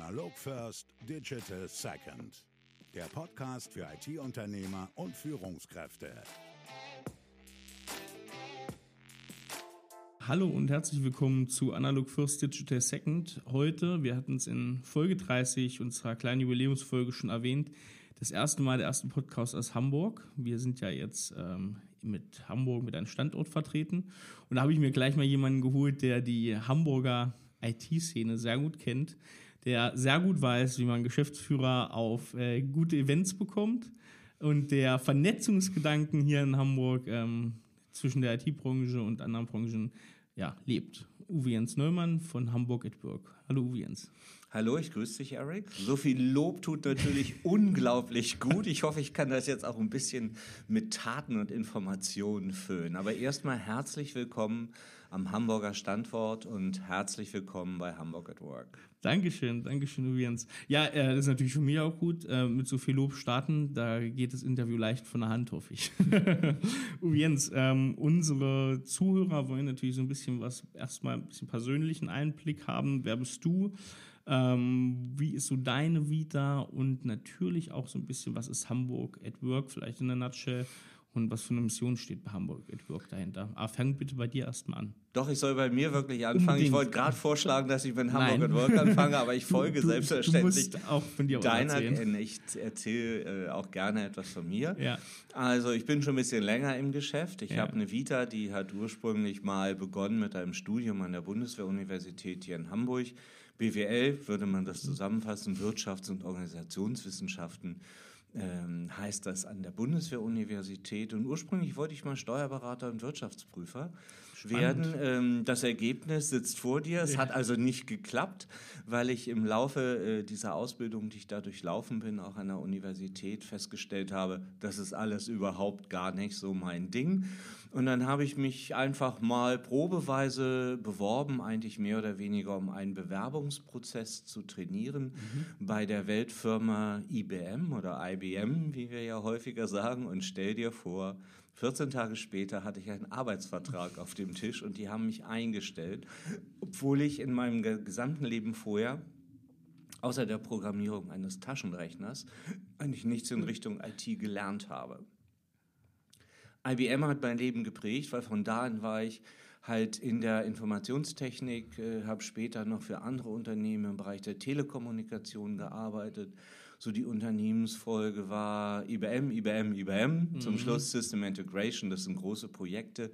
Analog First, Digital Second. Der Podcast für IT-Unternehmer und Führungskräfte. Hallo und herzlich willkommen zu Analog First Digital Second. Heute, wir hatten es in Folge 30 unserer kleinen Jubiläumsfolge schon erwähnt, das erste Mal der erste Podcast aus Hamburg. Wir sind ja jetzt ähm, mit Hamburg mit einem Standort vertreten. Und da habe ich mir gleich mal jemanden geholt, der die Hamburger IT-Szene sehr gut kennt, der sehr gut weiß, wie man Geschäftsführer auf äh, gute Events bekommt und der Vernetzungsgedanken hier in Hamburg ähm, zwischen der IT-Branche und anderen Branchen ja, lebt. Uwe Jens Neumann von Hamburg Work. Hallo Uwe Jens. Hallo, ich grüße dich, Eric. So viel Lob tut natürlich unglaublich gut. Ich hoffe, ich kann das jetzt auch ein bisschen mit Taten und Informationen füllen. Aber erstmal herzlich willkommen am Hamburger Standort und herzlich willkommen bei Hamburg at Work. Dankeschön, Dankeschön, Jens. Ja, äh, das ist natürlich für mich auch gut, äh, mit so viel Lob starten. Da geht das Interview leicht von der Hand, hoffe ich. Jens, ähm, unsere Zuhörer wollen natürlich so ein bisschen was, erstmal ein bisschen persönlichen Einblick haben. Wer bist du? Ähm, wie ist so deine Vita? Und natürlich auch so ein bisschen, was ist Hamburg at Work, vielleicht in der Nutshell? Und was für eine Mission steht bei Hamburg at Work dahinter? Aber fang bitte bei dir erstmal an. Doch, ich soll bei mir wirklich anfangen. Unbedingt. Ich wollte gerade vorschlagen, dass ich mit Hamburg Nein. at Work anfange, aber ich folge du, selbstverständlich du auch von dir deiner. Ich erzähle äh, auch gerne etwas von mir. Ja. Also ich bin schon ein bisschen länger im Geschäft. Ich ja. habe eine Vita, die hat ursprünglich mal begonnen mit einem Studium an der Bundeswehruniversität hier in Hamburg. BWL würde man das zusammenfassen, Wirtschafts- und Organisationswissenschaften ähm, heißt das an der Bundeswehruniversität. Und ursprünglich wollte ich mal Steuerberater und Wirtschaftsprüfer Spannend. werden. Ähm, das Ergebnis sitzt vor dir. Es ja. hat also nicht geklappt, weil ich im Laufe äh, dieser Ausbildung, die ich da durchlaufen bin, auch an der Universität festgestellt habe, das ist alles überhaupt gar nicht so mein Ding. Und dann habe ich mich einfach mal probeweise beworben, eigentlich mehr oder weniger, um einen Bewerbungsprozess zu trainieren mhm. bei der Weltfirma IBM oder IBM, wie wir ja häufiger sagen. Und stell dir vor, 14 Tage später hatte ich einen Arbeitsvertrag auf dem Tisch und die haben mich eingestellt, obwohl ich in meinem gesamten Leben vorher außer der Programmierung eines Taschenrechners eigentlich nichts in Richtung IT gelernt habe. IBM hat mein Leben geprägt, weil von da an war ich halt in der Informationstechnik, äh, habe später noch für andere Unternehmen im Bereich der Telekommunikation gearbeitet. So die Unternehmensfolge war IBM, IBM, IBM. Mhm. Zum Schluss System Integration. Das sind große Projekte,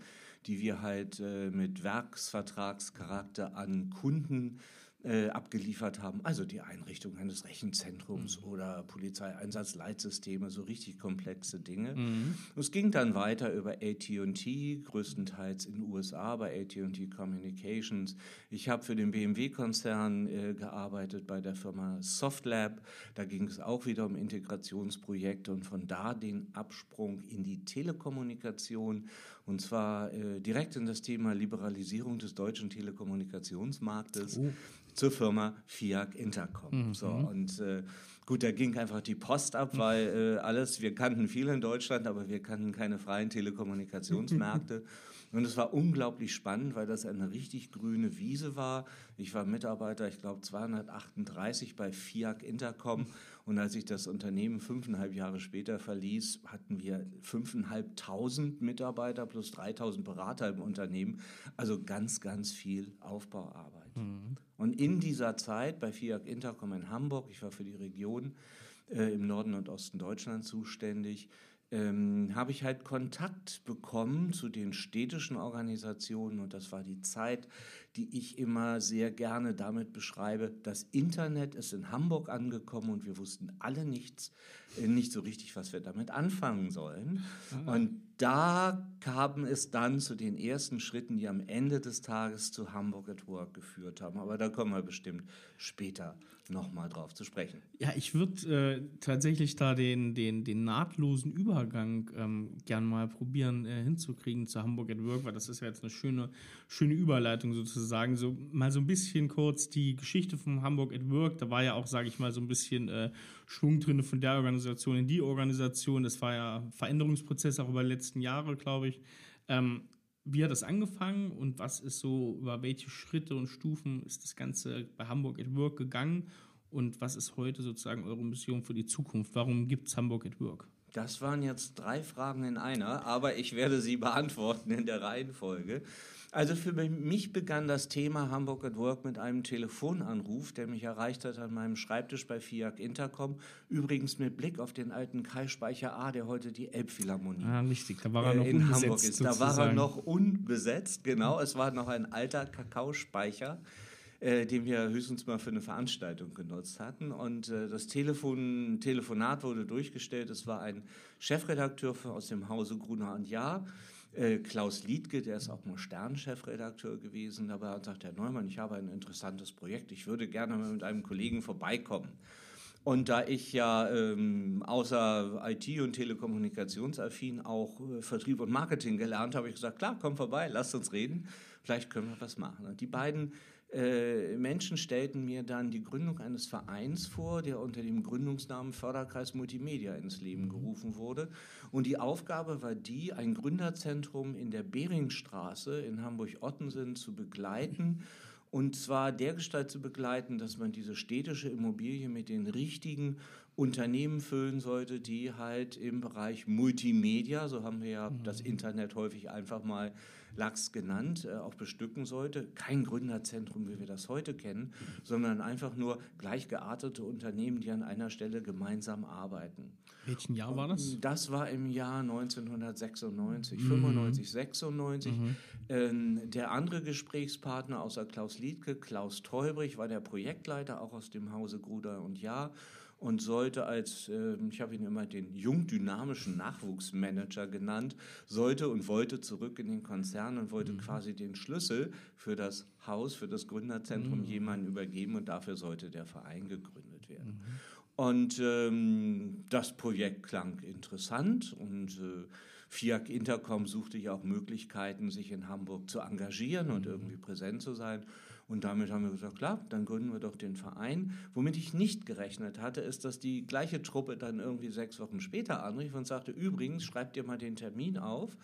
die wir halt äh, mit Werksvertragscharakter an Kunden äh, abgeliefert haben. Also die Einrichtung eines Rechenzentrums mhm. oder Polizeieinsatzleitsysteme, so richtig komplexe Dinge. Mhm. Es ging dann weiter über AT&T, größtenteils in den USA bei AT&T Communications. Ich habe für den BMW-Konzern äh, gearbeitet bei der Firma Softlab. Da ging es auch wieder um Integrationsprojekte und von da den Absprung in die Telekommunikation und zwar äh, direkt in das Thema Liberalisierung des deutschen Telekommunikationsmarktes. Oh zur Firma FIAC Intercom. Mhm. So, und äh, gut, da ging einfach die Post ab, weil äh, alles, wir kannten viel in Deutschland, aber wir kannten keine freien Telekommunikationsmärkte. Und es war unglaublich spannend, weil das eine richtig grüne Wiese war. Ich war Mitarbeiter, ich glaube 238 bei FIAC Intercom. Und als ich das Unternehmen fünfeinhalb Jahre später verließ, hatten wir fünfeinhalbtausend Mitarbeiter plus 3000 Berater im Unternehmen. Also ganz, ganz viel Aufbauarbeit. Mhm. Und in dieser Zeit bei FIAC Intercom in Hamburg, ich war für die Region äh, im Norden und Osten Deutschlands zuständig, ähm, habe ich halt Kontakt bekommen zu den städtischen Organisationen und das war die Zeit, die ich immer sehr gerne damit beschreibe. Das Internet ist in Hamburg angekommen und wir wussten alle nichts, nicht so richtig, was wir damit anfangen sollen. Mhm. Und da kam es dann zu den ersten Schritten, die am Ende des Tages zu Hamburg at Work geführt haben. Aber da kommen wir bestimmt später nochmal drauf zu sprechen. Ja, ich würde äh, tatsächlich da den, den, den nahtlosen Übergang ähm, gern mal probieren äh, hinzukriegen zu Hamburg at Work, weil das ist ja jetzt eine schöne, schöne Überleitung sozusagen. So mal so ein bisschen kurz die Geschichte von Hamburg at Work. Da war ja auch, sage ich mal, so ein bisschen äh, Schwung drin von der Organisation in die Organisation. Das war ja Veränderungsprozess auch über die letzten Jahre, glaube ich. Ähm, wie hat das angefangen und was ist so, über welche Schritte und Stufen ist das Ganze bei Hamburg at Work gegangen? Und was ist heute sozusagen eure Mission für die Zukunft? Warum gibt es Hamburg at Work? Das waren jetzt drei Fragen in einer, aber ich werde sie beantworten in der Reihenfolge. Also für mich begann das Thema Hamburg at Work mit einem Telefonanruf, der mich erreicht hat an meinem Schreibtisch bei FIAC Intercom. Übrigens mit Blick auf den alten Kai-Speicher A, der heute die Elbphilharmonie ah, richtig. Da war er noch in unbesetzt, Hamburg ist. Da war er noch unbesetzt, genau. Es war noch ein alter Kakaospeicher äh, den wir höchstens mal für eine Veranstaltung genutzt hatten. Und äh, das Telefon, Telefonat wurde durchgestellt. Es war ein Chefredakteur aus dem Hause Gruner und Jahr äh, Klaus Liedke, der ist auch mal Sternchefredakteur gewesen, aber sagt Herr Neumann, ich habe ein interessantes Projekt, ich würde gerne mal mit einem Kollegen vorbeikommen. Und da ich ja ähm, außer IT und Telekommunikationsaffin auch äh, Vertrieb und Marketing gelernt habe, ich gesagt, klar, komm vorbei, lasst uns reden, vielleicht können wir was machen. Und die beiden äh, Menschen stellten mir dann die Gründung eines Vereins vor, der unter dem Gründungsnamen Förderkreis Multimedia ins Leben gerufen wurde. Und die Aufgabe war die, ein Gründerzentrum in der Beringstraße in Hamburg-Ottensen zu begleiten. Und zwar dergestalt zu begleiten, dass man diese städtische Immobilie mit den richtigen Unternehmen füllen sollte, die halt im Bereich Multimedia, so haben wir ja mhm. das Internet häufig einfach mal Lachs genannt, äh, auch bestücken sollte. Kein Gründerzentrum, wie wir das heute kennen, sondern einfach nur gleichgeartete Unternehmen, die an einer Stelle gemeinsam arbeiten. Welchen Jahr war das? Das war im Jahr 1996, mhm. 95, 96. Mhm. Ähm, der andere Gesprächspartner außer Klaus Liedke, Klaus Teubrich, war der Projektleiter, auch aus dem Hause Gruder und Jahr und sollte als, äh, ich habe ihn immer den jungdynamischen Nachwuchsmanager genannt, sollte und wollte zurück in den Konzern und wollte mhm. quasi den Schlüssel für das Haus, für das Gründerzentrum mhm. jemandem übergeben und dafür sollte der Verein gegründet werden. Mhm. Und ähm, das Projekt klang interessant und äh, FIAC Intercom suchte ja auch Möglichkeiten, sich in Hamburg zu engagieren und mhm. irgendwie präsent zu sein. Und damit haben wir gesagt, klar, dann gründen wir doch den Verein. Womit ich nicht gerechnet hatte, ist, dass die gleiche Truppe dann irgendwie sechs Wochen später anrief und sagte, übrigens, schreibt ihr mal den Termin auf.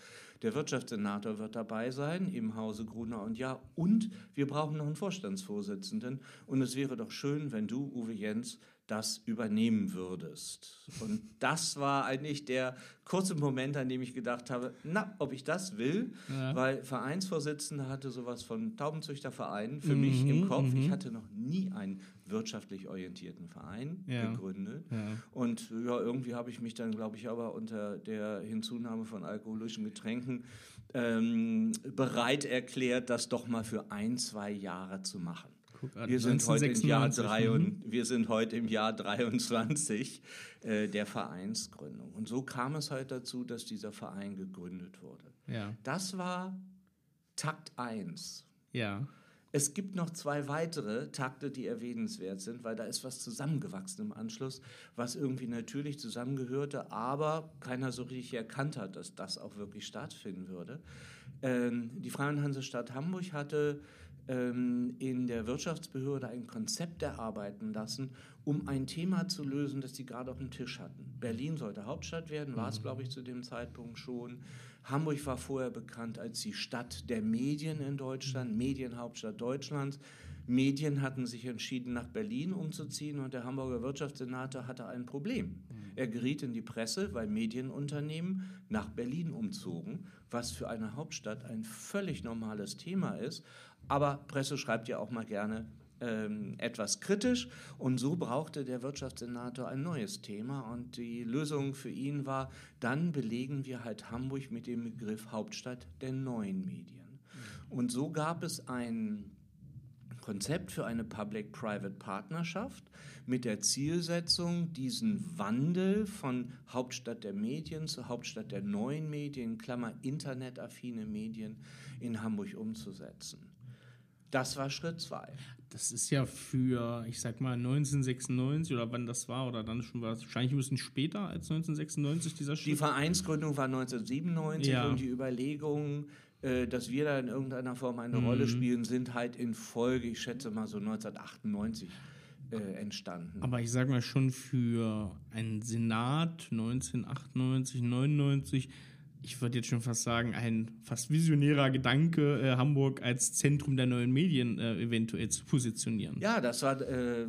Der Wirtschaftssenator wird dabei sein im Hause Gruner und Ja. Und wir brauchen noch einen Vorstandsvorsitzenden. Und es wäre doch schön, wenn du, Uwe Jens, das übernehmen würdest. Und das war eigentlich der kurze Moment, an dem ich gedacht habe, na, ob ich das will, ja. weil Vereinsvorsitzender hatte sowas von Taubenzüchterverein für mhm, mich im Kopf. Ich mhm. hatte noch nie einen wirtschaftlich orientierten Verein ja. gegründet. Ja. Und ja, irgendwie habe ich mich dann, glaube ich, aber unter der Hinzunahme von alkoholischen Getränken ähm, bereit erklärt, das doch mal für ein, zwei Jahre zu machen. Guck, wir, sind heute im Jahr drei und, wir sind heute im Jahr 23 äh, der Vereinsgründung. Und so kam es halt dazu, dass dieser Verein gegründet wurde. Ja. Das war Takt 1. Ja. Es gibt noch zwei weitere Takte, die erwähnenswert sind, weil da ist was zusammengewachsen im Anschluss, was irgendwie natürlich zusammengehörte, aber keiner so richtig erkannt hat, dass das auch wirklich stattfinden würde. Ähm, die Freie Hansestadt Hamburg hatte in der Wirtschaftsbehörde ein Konzept erarbeiten lassen, um ein Thema zu lösen, das sie gerade auf dem Tisch hatten. Berlin sollte Hauptstadt werden, war es, mhm. glaube ich, zu dem Zeitpunkt schon. Hamburg war vorher bekannt als die Stadt der Medien in Deutschland, Medienhauptstadt Deutschlands. Medien hatten sich entschieden, nach Berlin umzuziehen und der Hamburger Wirtschaftssenator hatte ein Problem. Mhm. Er geriet in die Presse, weil Medienunternehmen nach Berlin umzogen, was für eine Hauptstadt ein völlig normales Thema ist. Aber Presse schreibt ja auch mal gerne ähm, etwas kritisch. Und so brauchte der Wirtschaftssenator ein neues Thema. Und die Lösung für ihn war, dann belegen wir halt Hamburg mit dem Begriff Hauptstadt der neuen Medien. Und so gab es ein Konzept für eine Public-Private Partnerschaft mit der Zielsetzung, diesen Wandel von Hauptstadt der Medien zu Hauptstadt der neuen Medien, Klammer internetaffine Medien, in Hamburg umzusetzen. Das war Schritt zwei. Das ist ja für, ich sag mal, 1996 oder wann das war, oder dann schon wahrscheinlich ein bisschen später als 1996 dieser Schritt. Die Vereinsgründung war 1997 ja. und die Überlegungen, äh, dass wir da in irgendeiner Form eine mhm. Rolle spielen, sind halt in Folge, ich schätze mal so 1998 äh, entstanden. Aber ich sag mal schon für einen Senat 1998, 99 ich würde jetzt schon fast sagen, ein fast visionärer Gedanke, äh, Hamburg als Zentrum der neuen Medien äh, eventuell zu positionieren. Ja, das war äh,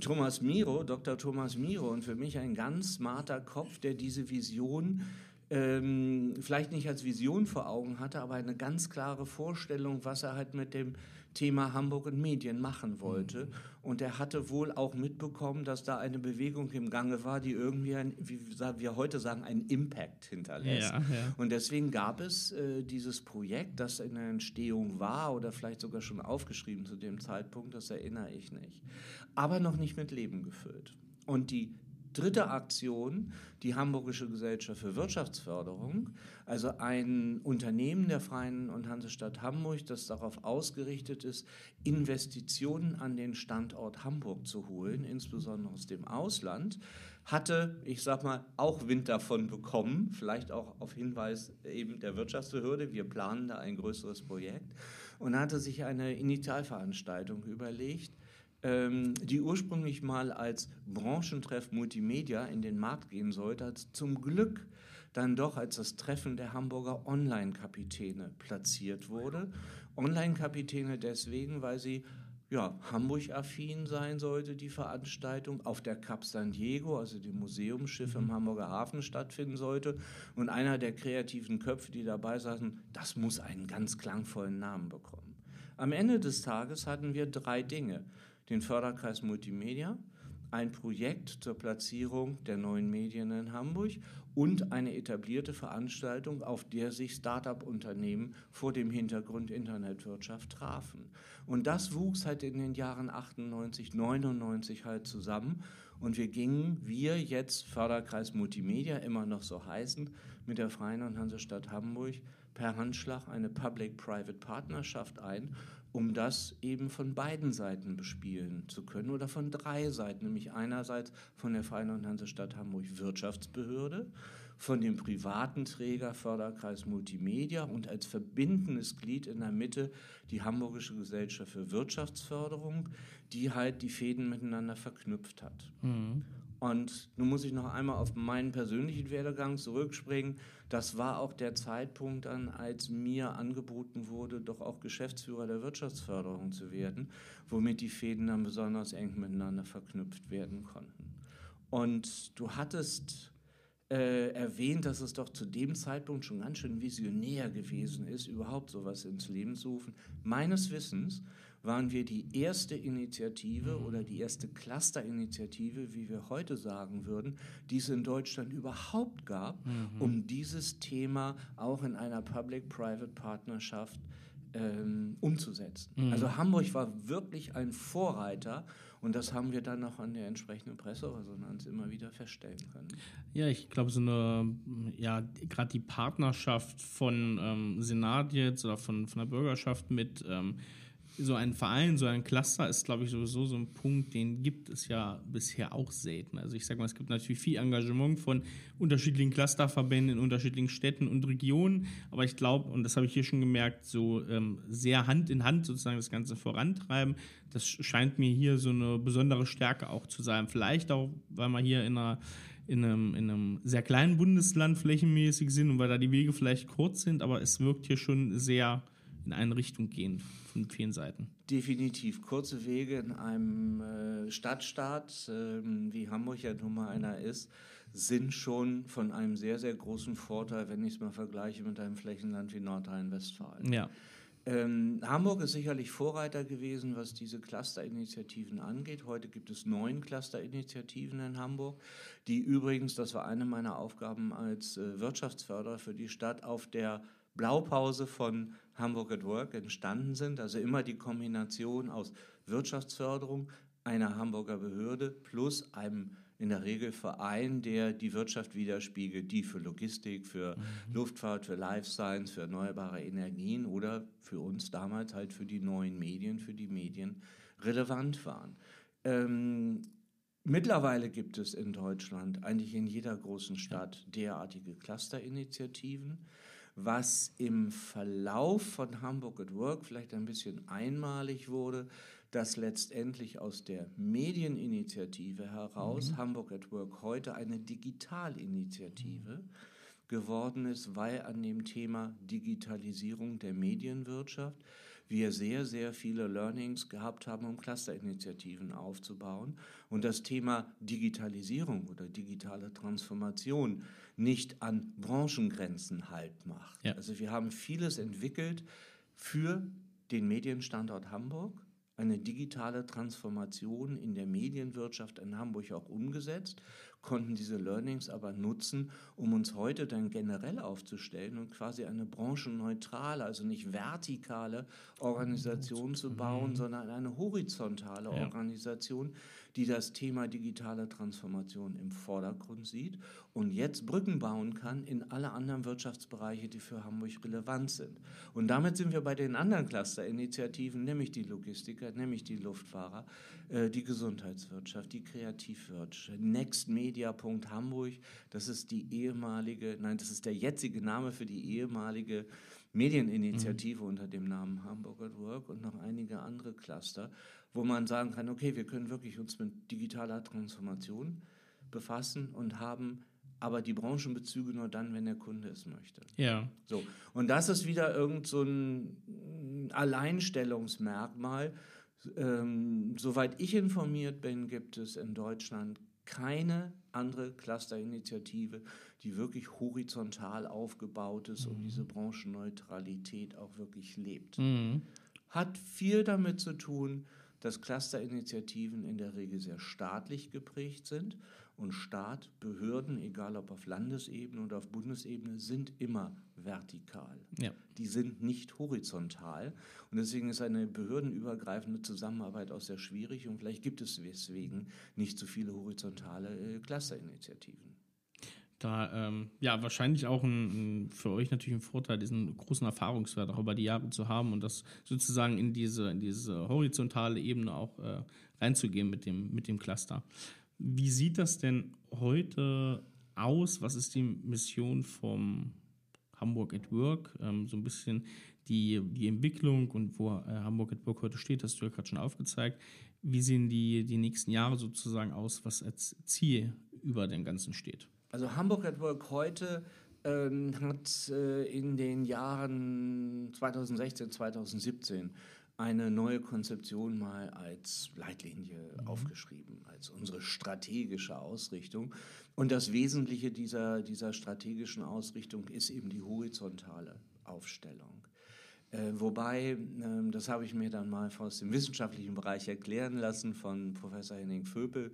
Thomas Miro, Dr. Thomas Miro, und für mich ein ganz smarter Kopf, der diese Vision ähm, vielleicht nicht als Vision vor Augen hatte, aber eine ganz klare Vorstellung, was er halt mit dem Thema Hamburg und Medien machen wollte. Mhm. Und er hatte wohl auch mitbekommen, dass da eine Bewegung im Gange war, die irgendwie, ein, wie wir heute sagen, einen Impact hinterlässt. Ja, ja. Und deswegen gab es äh, dieses Projekt, das in der Entstehung war oder vielleicht sogar schon aufgeschrieben zu dem Zeitpunkt, das erinnere ich nicht, aber noch nicht mit Leben gefüllt. Und die dritte Aktion, die Hamburgische Gesellschaft für Wirtschaftsförderung, also ein Unternehmen der Freien und Hansestadt Hamburg, das darauf ausgerichtet ist, Investitionen an den Standort Hamburg zu holen, insbesondere aus dem Ausland, hatte, ich sag mal, auch Wind davon bekommen, vielleicht auch auf Hinweis eben der Wirtschaftsbehörde. Wir planen da ein größeres Projekt und hatte sich eine Initialveranstaltung überlegt, die ursprünglich mal als Branchentreff Multimedia in den Markt gehen sollte, hat zum Glück dann doch als das Treffen der Hamburger Online-Kapitäne platziert wurde. Online-Kapitäne deswegen, weil sie ja, Hamburg-affin sein sollte, die Veranstaltung, auf der Cap San Diego, also dem Museumsschiff im mhm. Hamburger Hafen stattfinden sollte. Und einer der kreativen Köpfe, die dabei saßen, das muss einen ganz klangvollen Namen bekommen. Am Ende des Tages hatten wir drei Dinge den Förderkreis Multimedia, ein Projekt zur Platzierung der neuen Medien in Hamburg und eine etablierte Veranstaltung, auf der sich Start-up-Unternehmen vor dem Hintergrund Internetwirtschaft trafen. Und das wuchs halt in den Jahren 98, 99 halt zusammen. Und wir gingen, wir jetzt Förderkreis Multimedia, immer noch so heißen, mit der Freien und Hansestadt Hamburg per Handschlag eine Public-Private Partnerschaft ein um das eben von beiden Seiten bespielen zu können oder von drei Seiten, nämlich einerseits von der Freien und Hansestadt Hamburg Wirtschaftsbehörde, von dem privaten Träger Förderkreis Multimedia und als verbindendes Glied in der Mitte die Hamburgische Gesellschaft für Wirtschaftsförderung, die halt die Fäden miteinander verknüpft hat. Mhm. Und nun muss ich noch einmal auf meinen persönlichen Werdegang zurückspringen. Das war auch der Zeitpunkt dann, als mir angeboten wurde, doch auch Geschäftsführer der Wirtschaftsförderung zu werden, womit die Fäden dann besonders eng miteinander verknüpft werden konnten. Und du hattest äh, erwähnt, dass es doch zu dem Zeitpunkt schon ganz schön visionär gewesen ist, überhaupt sowas ins Leben zu rufen. Meines Wissens waren wir die erste Initiative oder die erste Clusterinitiative, wie wir heute sagen würden, die es in Deutschland überhaupt gab, mhm. um dieses Thema auch in einer Public-Private Partnerschaft ähm, umzusetzen. Mhm. Also Hamburg war wirklich ein Vorreiter und das haben wir dann auch an der entsprechenden Presseresonanz immer wieder feststellen können. Ja, ich glaube, so eine, ja, gerade die Partnerschaft von ähm, Senat jetzt oder von, von der Bürgerschaft mit ähm, so ein Verein, so ein Cluster ist, glaube ich, sowieso so ein Punkt, den gibt es ja bisher auch selten. Also ich sage mal, es gibt natürlich viel Engagement von unterschiedlichen Clusterverbänden in unterschiedlichen Städten und Regionen, aber ich glaube, und das habe ich hier schon gemerkt, so ähm, sehr Hand in Hand sozusagen das Ganze vorantreiben, das scheint mir hier so eine besondere Stärke auch zu sein. Vielleicht auch, weil man hier in einer in einem, in einem sehr kleinen Bundesland flächenmäßig sind und weil da die Wege vielleicht kurz sind, aber es wirkt hier schon sehr in eine Richtung gehen von vielen Seiten. Definitiv. Kurze Wege in einem äh, Stadtstaat, äh, wie Hamburg ja nun mal einer ist, sind schon von einem sehr, sehr großen Vorteil, wenn ich es mal vergleiche mit einem Flächenland wie Nordrhein-Westfalen. Ja. Ähm, Hamburg ist sicherlich Vorreiter gewesen, was diese Clusterinitiativen angeht. Heute gibt es neun Clusterinitiativen in Hamburg, die übrigens, das war eine meiner Aufgaben als äh, Wirtschaftsförderer für die Stadt, auf der Blaupause von Hamburg at Work entstanden sind. Also immer die Kombination aus Wirtschaftsförderung einer Hamburger Behörde plus einem in der Regel Verein, der die Wirtschaft widerspiegelt, die für Logistik, für mhm. Luftfahrt, für Life Science, für erneuerbare Energien oder für uns damals halt für die neuen Medien, für die Medien relevant waren. Ähm, mittlerweile gibt es in Deutschland eigentlich in jeder großen Stadt derartige Clusterinitiativen was im Verlauf von Hamburg at Work vielleicht ein bisschen einmalig wurde, dass letztendlich aus der Medieninitiative heraus mhm. Hamburg at Work heute eine Digitalinitiative geworden ist, weil an dem Thema Digitalisierung der Medienwirtschaft wir sehr, sehr viele Learnings gehabt haben, um Clusterinitiativen aufzubauen und das Thema Digitalisierung oder digitale Transformation nicht an Branchengrenzen halt macht. Ja. Also wir haben vieles entwickelt für den Medienstandort Hamburg, eine digitale Transformation in der Medienwirtschaft in Hamburg auch umgesetzt konnten diese Learnings aber nutzen, um uns heute dann generell aufzustellen und quasi eine branchenneutrale, also nicht vertikale Organisation zu bauen, mhm. sondern eine horizontale ja. Organisation, die das Thema digitale Transformation im Vordergrund sieht und jetzt Brücken bauen kann in alle anderen Wirtschaftsbereiche, die für Hamburg relevant sind. Und damit sind wir bei den anderen Clusterinitiativen, nämlich die Logistiker, nämlich die Luftfahrer, äh, die Gesundheitswirtschaft, die Kreativwirtschaft, Next Media Hamburg, das ist die ehemalige, nein, das ist der jetzige Name für die ehemalige Medieninitiative mhm. unter dem Namen Hamburg at Work und noch einige andere Cluster, wo man sagen kann, okay, wir können wirklich uns mit digitaler Transformation befassen und haben aber die Branchenbezüge nur dann, wenn der Kunde es möchte. Ja. So. Und das ist wieder irgend so ein Alleinstellungsmerkmal, ähm, soweit ich informiert bin, gibt es in Deutschland keine andere Clusterinitiative, die wirklich horizontal aufgebaut ist mhm. und diese Branchenneutralität auch wirklich lebt. Mhm. Hat viel damit zu tun, dass Clusterinitiativen in der Regel sehr staatlich geprägt sind und Staat, Behörden, egal ob auf Landesebene oder auf Bundesebene, sind immer vertikal. Ja. Die sind nicht horizontal. Und deswegen ist eine behördenübergreifende Zusammenarbeit auch sehr schwierig. Und vielleicht gibt es deswegen nicht so viele horizontale äh, Clusterinitiativen. Da, ähm, ja, wahrscheinlich auch ein, ein, für euch natürlich ein Vorteil, diesen großen Erfahrungswert auch über die Jahre zu haben und das sozusagen in diese, in diese horizontale Ebene auch äh, reinzugehen mit dem, mit dem Cluster. Wie sieht das denn heute aus? Was ist die Mission vom Hamburg at Work? Ähm, so ein bisschen die, die Entwicklung und wo äh, Hamburg at Work heute steht, hast du ja gerade schon aufgezeigt. Wie sehen die, die nächsten Jahre sozusagen aus, was als Ziel über dem Ganzen steht? Also Hamburg at Work heute ähm, hat äh, in den Jahren 2016, 2017 eine neue Konzeption mal als Leitlinie mhm. aufgeschrieben, als unsere strategische Ausrichtung. Und das Wesentliche dieser, dieser strategischen Ausrichtung ist eben die horizontale Aufstellung. Äh, wobei, äh, das habe ich mir dann mal aus dem wissenschaftlichen Bereich erklären lassen von Professor Henning Vöpel.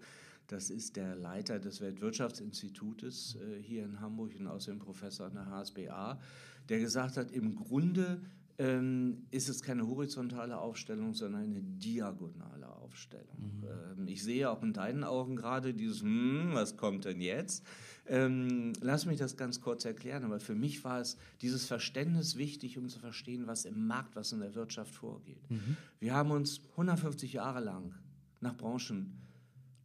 Das ist der Leiter des Weltwirtschaftsinstitutes äh, hier in Hamburg und außerdem Professor an der HSBA, der gesagt hat, im Grunde ähm, ist es keine horizontale Aufstellung, sondern eine diagonale Aufstellung. Mhm. Ähm, ich sehe auch in deinen Augen gerade dieses, hm, was kommt denn jetzt? Ähm, lass mich das ganz kurz erklären, aber für mich war es dieses Verständnis wichtig, um zu verstehen, was im Markt, was in der Wirtschaft vorgeht. Mhm. Wir haben uns 150 Jahre lang nach Branchen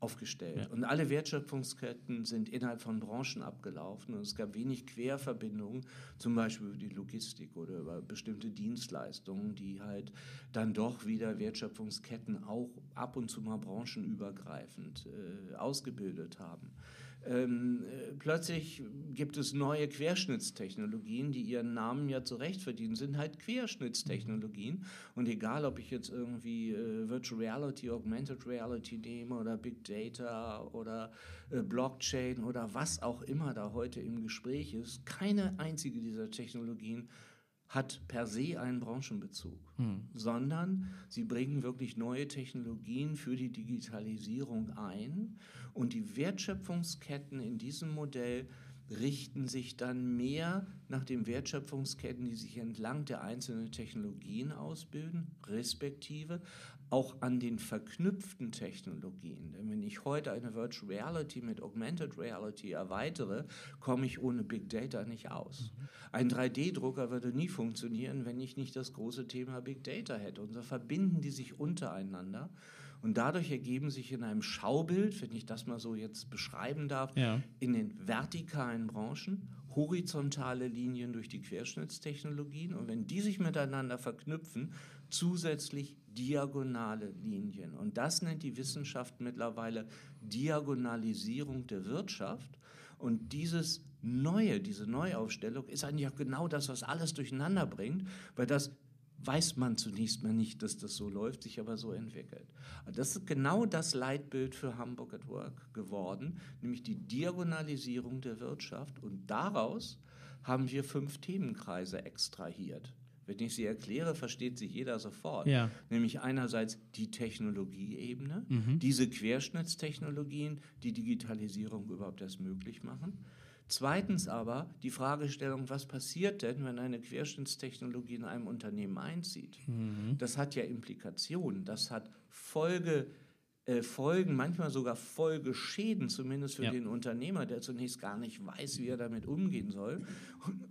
aufgestellt. Ja. Und alle Wertschöpfungsketten sind innerhalb von Branchen abgelaufen und es gab wenig Querverbindungen, zum Beispiel über die Logistik oder über bestimmte Dienstleistungen, die halt dann doch wieder Wertschöpfungsketten auch ab und zu mal branchenübergreifend äh, ausgebildet haben. Ähm, äh, plötzlich gibt es neue Querschnittstechnologien, die ihren Namen ja zurecht verdienen, sind halt Querschnittstechnologien. Und egal, ob ich jetzt irgendwie äh, Virtual Reality, Augmented Reality nehme oder Big Data oder äh, Blockchain oder was auch immer da heute im Gespräch ist, keine einzige dieser Technologien hat per se einen Branchenbezug, hm. sondern sie bringen wirklich neue Technologien für die Digitalisierung ein und die Wertschöpfungsketten in diesem Modell richten sich dann mehr nach den Wertschöpfungsketten, die sich entlang der einzelnen Technologien ausbilden, respektive auch an den verknüpften Technologien. Denn wenn ich heute eine Virtual Reality mit Augmented Reality erweitere, komme ich ohne Big Data nicht aus. Mhm. Ein 3D-Drucker würde nie funktionieren, wenn ich nicht das große Thema Big Data hätte. Und so verbinden die sich untereinander. Und dadurch ergeben sich in einem Schaubild, wenn ich das mal so jetzt beschreiben darf, ja. in den vertikalen Branchen horizontale Linien durch die Querschnittstechnologien. Und wenn die sich miteinander verknüpfen, zusätzlich diagonale Linien. Und das nennt die Wissenschaft mittlerweile Diagonalisierung der Wirtschaft. Und dieses Neue, diese Neuaufstellung ist eigentlich auch genau das, was alles durcheinander bringt, weil das weiß man zunächst mal nicht, dass das so läuft, sich aber so entwickelt. Das ist genau das Leitbild für Hamburg at Work geworden, nämlich die Diagonalisierung der Wirtschaft. Und daraus haben wir fünf Themenkreise extrahiert. Wenn ich sie erkläre, versteht sie jeder sofort. Ja. Nämlich einerseits die Technologieebene, mhm. diese Querschnittstechnologien, die Digitalisierung überhaupt erst möglich machen. Zweitens aber die Fragestellung, was passiert denn, wenn eine Querschnittstechnologie in einem Unternehmen einzieht? Mhm. Das hat ja Implikationen, das hat Folge, äh, Folgen, manchmal sogar Folgeschäden, zumindest für ja. den Unternehmer, der zunächst gar nicht weiß, wie er damit umgehen soll.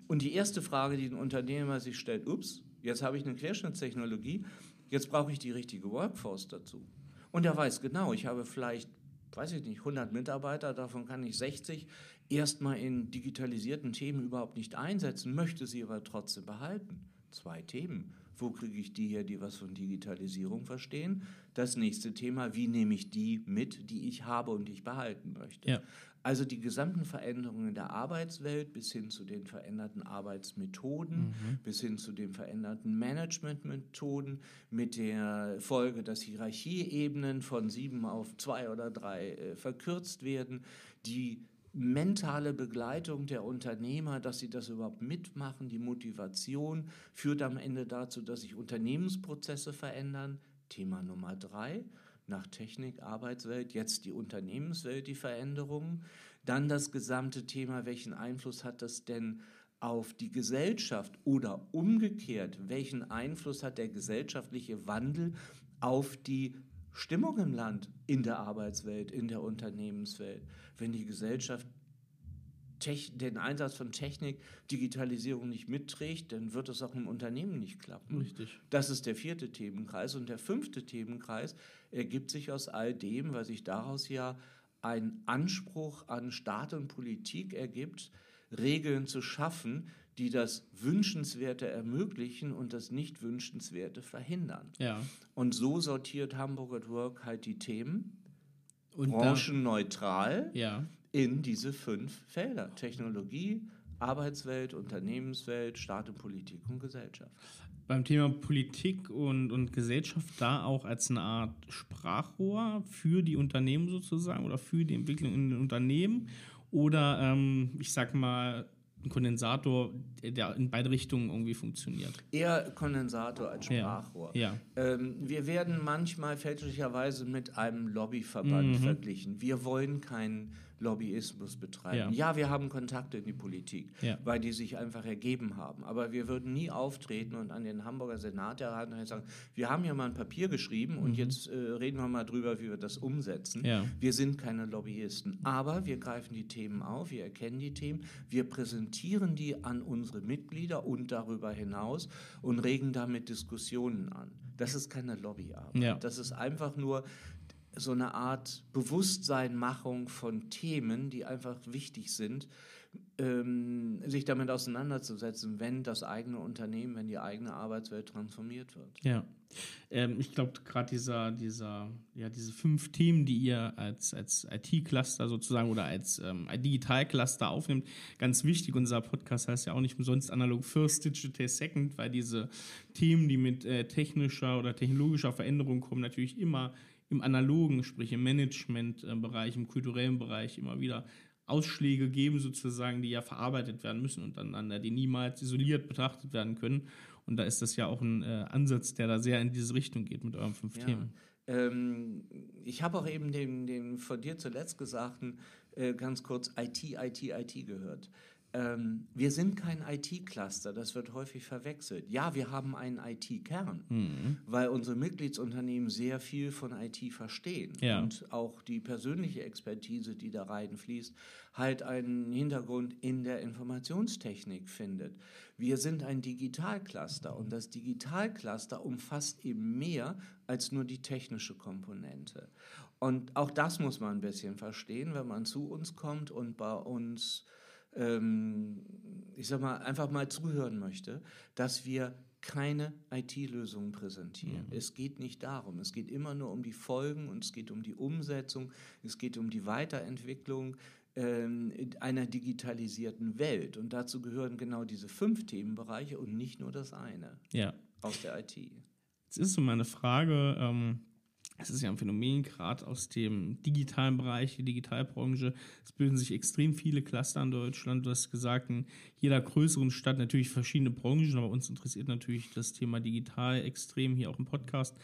Und die erste Frage, die ein Unternehmer sich stellt, ups, jetzt habe ich eine Querschnittstechnologie, jetzt brauche ich die richtige Workforce dazu. Und er weiß genau, ich habe vielleicht weiß ich nicht, 100 Mitarbeiter, davon kann ich 60 erstmal in digitalisierten Themen überhaupt nicht einsetzen, möchte sie aber trotzdem behalten. Zwei Themen. Wo kriege ich die her, die was von Digitalisierung verstehen? Das nächste Thema, wie nehme ich die mit, die ich habe und die ich behalten möchte? Ja. Also die gesamten Veränderungen der Arbeitswelt bis hin zu den veränderten Arbeitsmethoden, mhm. bis hin zu den veränderten Managementmethoden mit der Folge, dass Hierarchieebenen von sieben auf zwei oder drei äh, verkürzt werden, die mentale Begleitung der Unternehmer, dass sie das überhaupt mitmachen, die Motivation führt am Ende dazu, dass sich Unternehmensprozesse verändern. Thema Nummer drei, nach Technik, Arbeitswelt, jetzt die Unternehmenswelt, die Veränderungen. Dann das gesamte Thema, welchen Einfluss hat das denn auf die Gesellschaft oder umgekehrt, welchen Einfluss hat der gesellschaftliche Wandel auf die Stimmung im Land, in der Arbeitswelt, in der Unternehmenswelt. Wenn die Gesellschaft den Einsatz von Technik, Digitalisierung nicht mitträgt, dann wird es auch im Unternehmen nicht klappen. Richtig. Das ist der vierte Themenkreis. Und der fünfte Themenkreis ergibt sich aus all dem, weil sich daraus ja ein Anspruch an Staat und Politik ergibt, Regeln zu schaffen, die das Wünschenswerte ermöglichen und das Nicht-Wünschenswerte verhindern. Ja. Und so sortiert Hamburg at Work halt die Themen und branchenneutral ja. in diese fünf Felder. Technologie, Arbeitswelt, Unternehmenswelt, Staat und Politik und Gesellschaft. Beim Thema Politik und, und Gesellschaft da auch als eine Art Sprachrohr für die Unternehmen sozusagen oder für die Entwicklung in den Unternehmen oder ähm, ich sag mal ein Kondensator, der in beide Richtungen irgendwie funktioniert. Eher Kondensator als Sprachrohr. Ja. ja. Ähm, wir werden manchmal fälschlicherweise mit einem Lobbyverband mhm. verglichen. Wir wollen keinen Lobbyismus betreiben. Ja. ja, wir haben Kontakte in die Politik, ja. weil die sich einfach ergeben haben. Aber wir würden nie auftreten und an den Hamburger Senat erhalten und sagen, wir haben ja mal ein Papier geschrieben mhm. und jetzt äh, reden wir mal drüber, wie wir das umsetzen. Ja. Wir sind keine Lobbyisten, aber wir greifen die Themen auf, wir erkennen die Themen, wir präsentieren die an unsere Mitglieder und darüber hinaus und regen damit Diskussionen an. Das ist keine Lobbyarbeit. Das ist einfach nur so eine Art Bewusstseinmachung von Themen, die einfach wichtig sind, ähm, sich damit auseinanderzusetzen, wenn das eigene Unternehmen, wenn die eigene Arbeitswelt transformiert wird. Ja, ähm, ich glaube gerade dieser, dieser, ja, diese fünf Themen, die ihr als, als IT-Cluster sozusagen oder als ähm, Digital-Cluster aufnimmt, ganz wichtig. Unser Podcast heißt ja auch nicht umsonst Analog First, Digital Second, weil diese Themen, die mit äh, technischer oder technologischer Veränderung kommen, natürlich immer im analogen, sprich im Managementbereich, im kulturellen Bereich immer wieder Ausschläge geben, sozusagen, die ja verarbeitet werden müssen untereinander, die niemals isoliert betrachtet werden können. Und da ist das ja auch ein äh, Ansatz, der da sehr in diese Richtung geht mit euren fünf ja. Themen. Ähm, ich habe auch eben den, den von dir zuletzt gesagten äh, ganz kurz IT, IT, IT gehört. Ähm, wir sind kein IT-Cluster, das wird häufig verwechselt. Ja, wir haben einen IT-Kern, mhm. weil unsere Mitgliedsunternehmen sehr viel von IT verstehen ja. und auch die persönliche Expertise, die da reinfließt, halt einen Hintergrund in der Informationstechnik findet. Wir sind ein Digitalcluster und das Digitalcluster umfasst eben mehr als nur die technische Komponente. Und auch das muss man ein bisschen verstehen, wenn man zu uns kommt und bei uns ähm, ich sag mal, einfach mal zuhören möchte, dass wir keine IT-Lösungen präsentieren. Mhm. Es geht nicht darum. Es geht immer nur um die Folgen und es geht um die Umsetzung, es geht um die Weiterentwicklung ähm, einer digitalisierten Welt. Und dazu gehören genau diese fünf Themenbereiche und nicht nur das eine ja. aus der IT. Jetzt ist so meine Frage, ähm, es ist ja ein Phänomen, gerade aus dem digitalen Bereich, die Digitalbranche. Es bilden sich extrem viele Cluster in Deutschland. Du hast gesagt, in jeder größeren Stadt natürlich verschiedene Branchen, aber uns interessiert natürlich das Thema digital extrem hier auch im Podcast.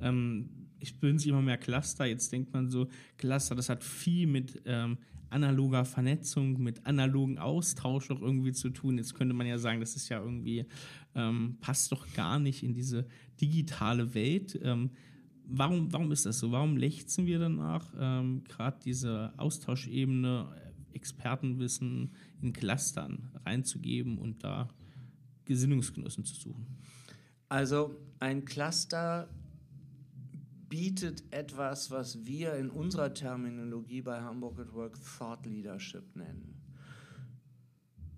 Ähm, es bilden sich immer mehr Cluster. Jetzt denkt man so, Cluster, das hat viel mit ähm, analoger Vernetzung, mit analogen Austausch auch irgendwie zu tun. Jetzt könnte man ja sagen, das ist ja irgendwie, ähm, passt doch gar nicht in diese digitale Welt. Ähm, warum, warum ist das so? Warum lechzen wir danach, ähm, gerade diese Austauschebene, äh, Expertenwissen in Clustern reinzugeben und da Gesinnungsgenossen zu suchen? Also ein Cluster bietet etwas, was wir in unserer Terminologie bei Hamburg at Work Thought Leadership nennen.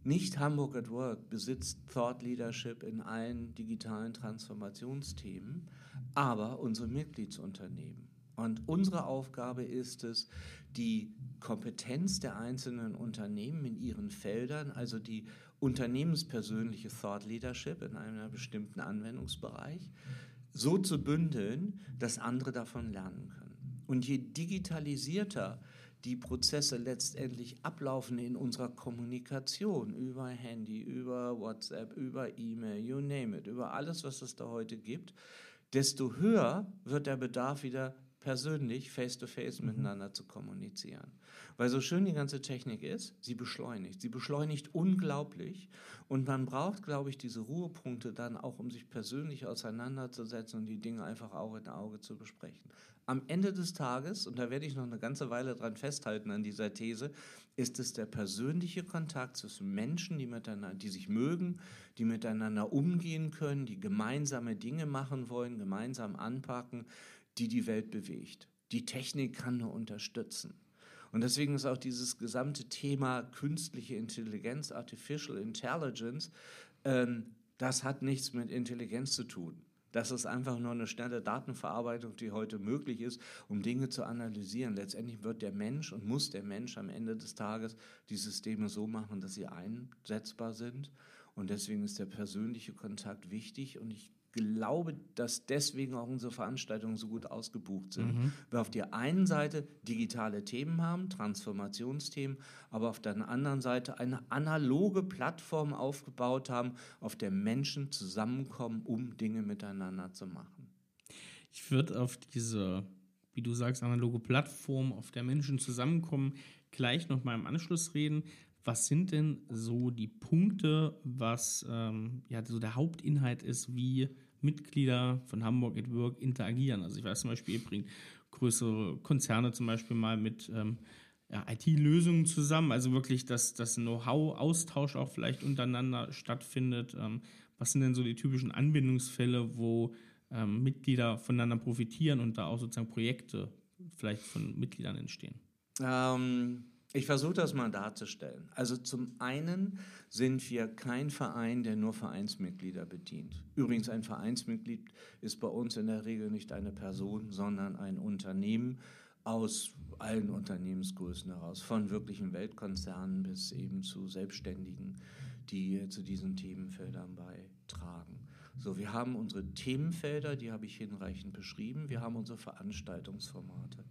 Nicht Hamburg at Work besitzt Thought Leadership in allen digitalen Transformationsthemen, aber unsere Mitgliedsunternehmen. Und unsere Aufgabe ist es, die Kompetenz der einzelnen Unternehmen in ihren Feldern, also die unternehmenspersönliche Thought Leadership in einem bestimmten Anwendungsbereich, so zu bündeln, dass andere davon lernen können. Und je digitalisierter die Prozesse letztendlich ablaufen in unserer Kommunikation über Handy, über WhatsApp, über E-Mail, you name it, über alles, was es da heute gibt, desto höher wird der Bedarf wieder persönlich, face-to-face -face mhm. miteinander zu kommunizieren. Weil so schön die ganze Technik ist, sie beschleunigt. Sie beschleunigt unglaublich. Und man braucht, glaube ich, diese Ruhepunkte dann auch, um sich persönlich auseinanderzusetzen und die Dinge einfach Auge in Auge zu besprechen. Am Ende des Tages, und da werde ich noch eine ganze Weile dran festhalten an dieser These, ist es der persönliche Kontakt zwischen Menschen, die miteinander, die sich mögen, die miteinander umgehen können, die gemeinsame Dinge machen wollen, gemeinsam anpacken, die die Welt bewegt. Die Technik kann nur unterstützen. Und deswegen ist auch dieses gesamte Thema künstliche Intelligenz, Artificial Intelligence, ähm, das hat nichts mit Intelligenz zu tun. Das ist einfach nur eine schnelle Datenverarbeitung, die heute möglich ist, um Dinge zu analysieren. Letztendlich wird der Mensch und muss der Mensch am Ende des Tages die Systeme so machen, dass sie einsetzbar sind. Und deswegen ist der persönliche Kontakt wichtig. Und ich glaube, dass deswegen auch unsere Veranstaltungen so gut ausgebucht sind. Mhm. Wir auf der einen Seite digitale Themen haben, Transformationsthemen, aber auf der anderen Seite eine analoge Plattform aufgebaut haben, auf der Menschen zusammenkommen, um Dinge miteinander zu machen. Ich würde auf diese, wie du sagst, analoge Plattform, auf der Menschen zusammenkommen, gleich noch mal im Anschluss reden. Was sind denn so die Punkte, was ähm, ja so der Hauptinhalt ist, wie Mitglieder von Hamburg at Work interagieren. Also ich weiß zum Beispiel, ihr bringt größere Konzerne zum Beispiel mal mit ähm, ja, IT-Lösungen zusammen, also wirklich, dass das Know-how-Austausch auch vielleicht untereinander stattfindet. Ähm, was sind denn so die typischen Anbindungsfälle, wo ähm, Mitglieder voneinander profitieren und da auch sozusagen Projekte vielleicht von Mitgliedern entstehen? Ähm, ich versuche das mal darzustellen. Also zum einen sind wir kein Verein, der nur Vereinsmitglieder bedient. Übrigens, ein Vereinsmitglied ist bei uns in der Regel nicht eine Person, sondern ein Unternehmen aus allen Unternehmensgrößen heraus, von wirklichen Weltkonzernen bis eben zu Selbstständigen, die zu diesen Themenfeldern beitragen. So, wir haben unsere Themenfelder, die habe ich hinreichend beschrieben. Wir haben unsere Veranstaltungsformate.